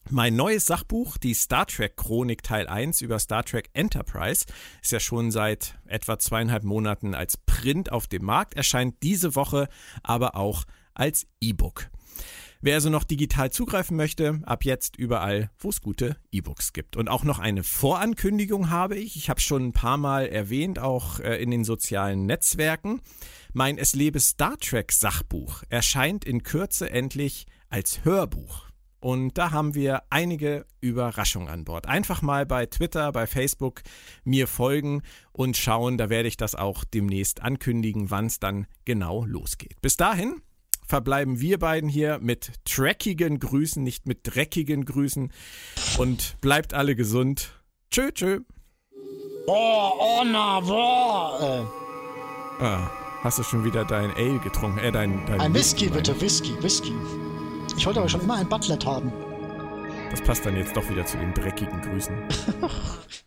Mein neues Sachbuch, die Star Trek Chronik Teil 1 über Star Trek Enterprise, ist ja schon seit etwa zweieinhalb Monaten als Print auf dem Markt, erscheint diese Woche aber auch als E-Book. Wer also noch digital zugreifen möchte, ab jetzt überall, wo es gute E-Books gibt. Und auch noch eine Vorankündigung habe ich. Ich habe schon ein paar Mal erwähnt, auch äh, in den sozialen Netzwerken. Mein Es lebe Star Trek Sachbuch erscheint in Kürze endlich als Hörbuch. Und da haben wir einige Überraschungen an Bord. Einfach mal bei Twitter, bei Facebook mir folgen und schauen. Da werde ich das auch demnächst ankündigen, wann es dann genau losgeht. Bis dahin verbleiben wir beiden hier mit trackigen Grüßen, nicht mit dreckigen Grüßen. Und bleibt alle gesund. Tschö, tschö.
Oh, oh, na, boah.
Äh. Ah, hast du schon wieder dein Ale getrunken? Äh, dein, dein
ein Whisky, bitte, Whisky, Whisky. Ich wollte aber schon immer ein Butlet haben.
Das passt dann jetzt doch wieder zu den dreckigen Grüßen.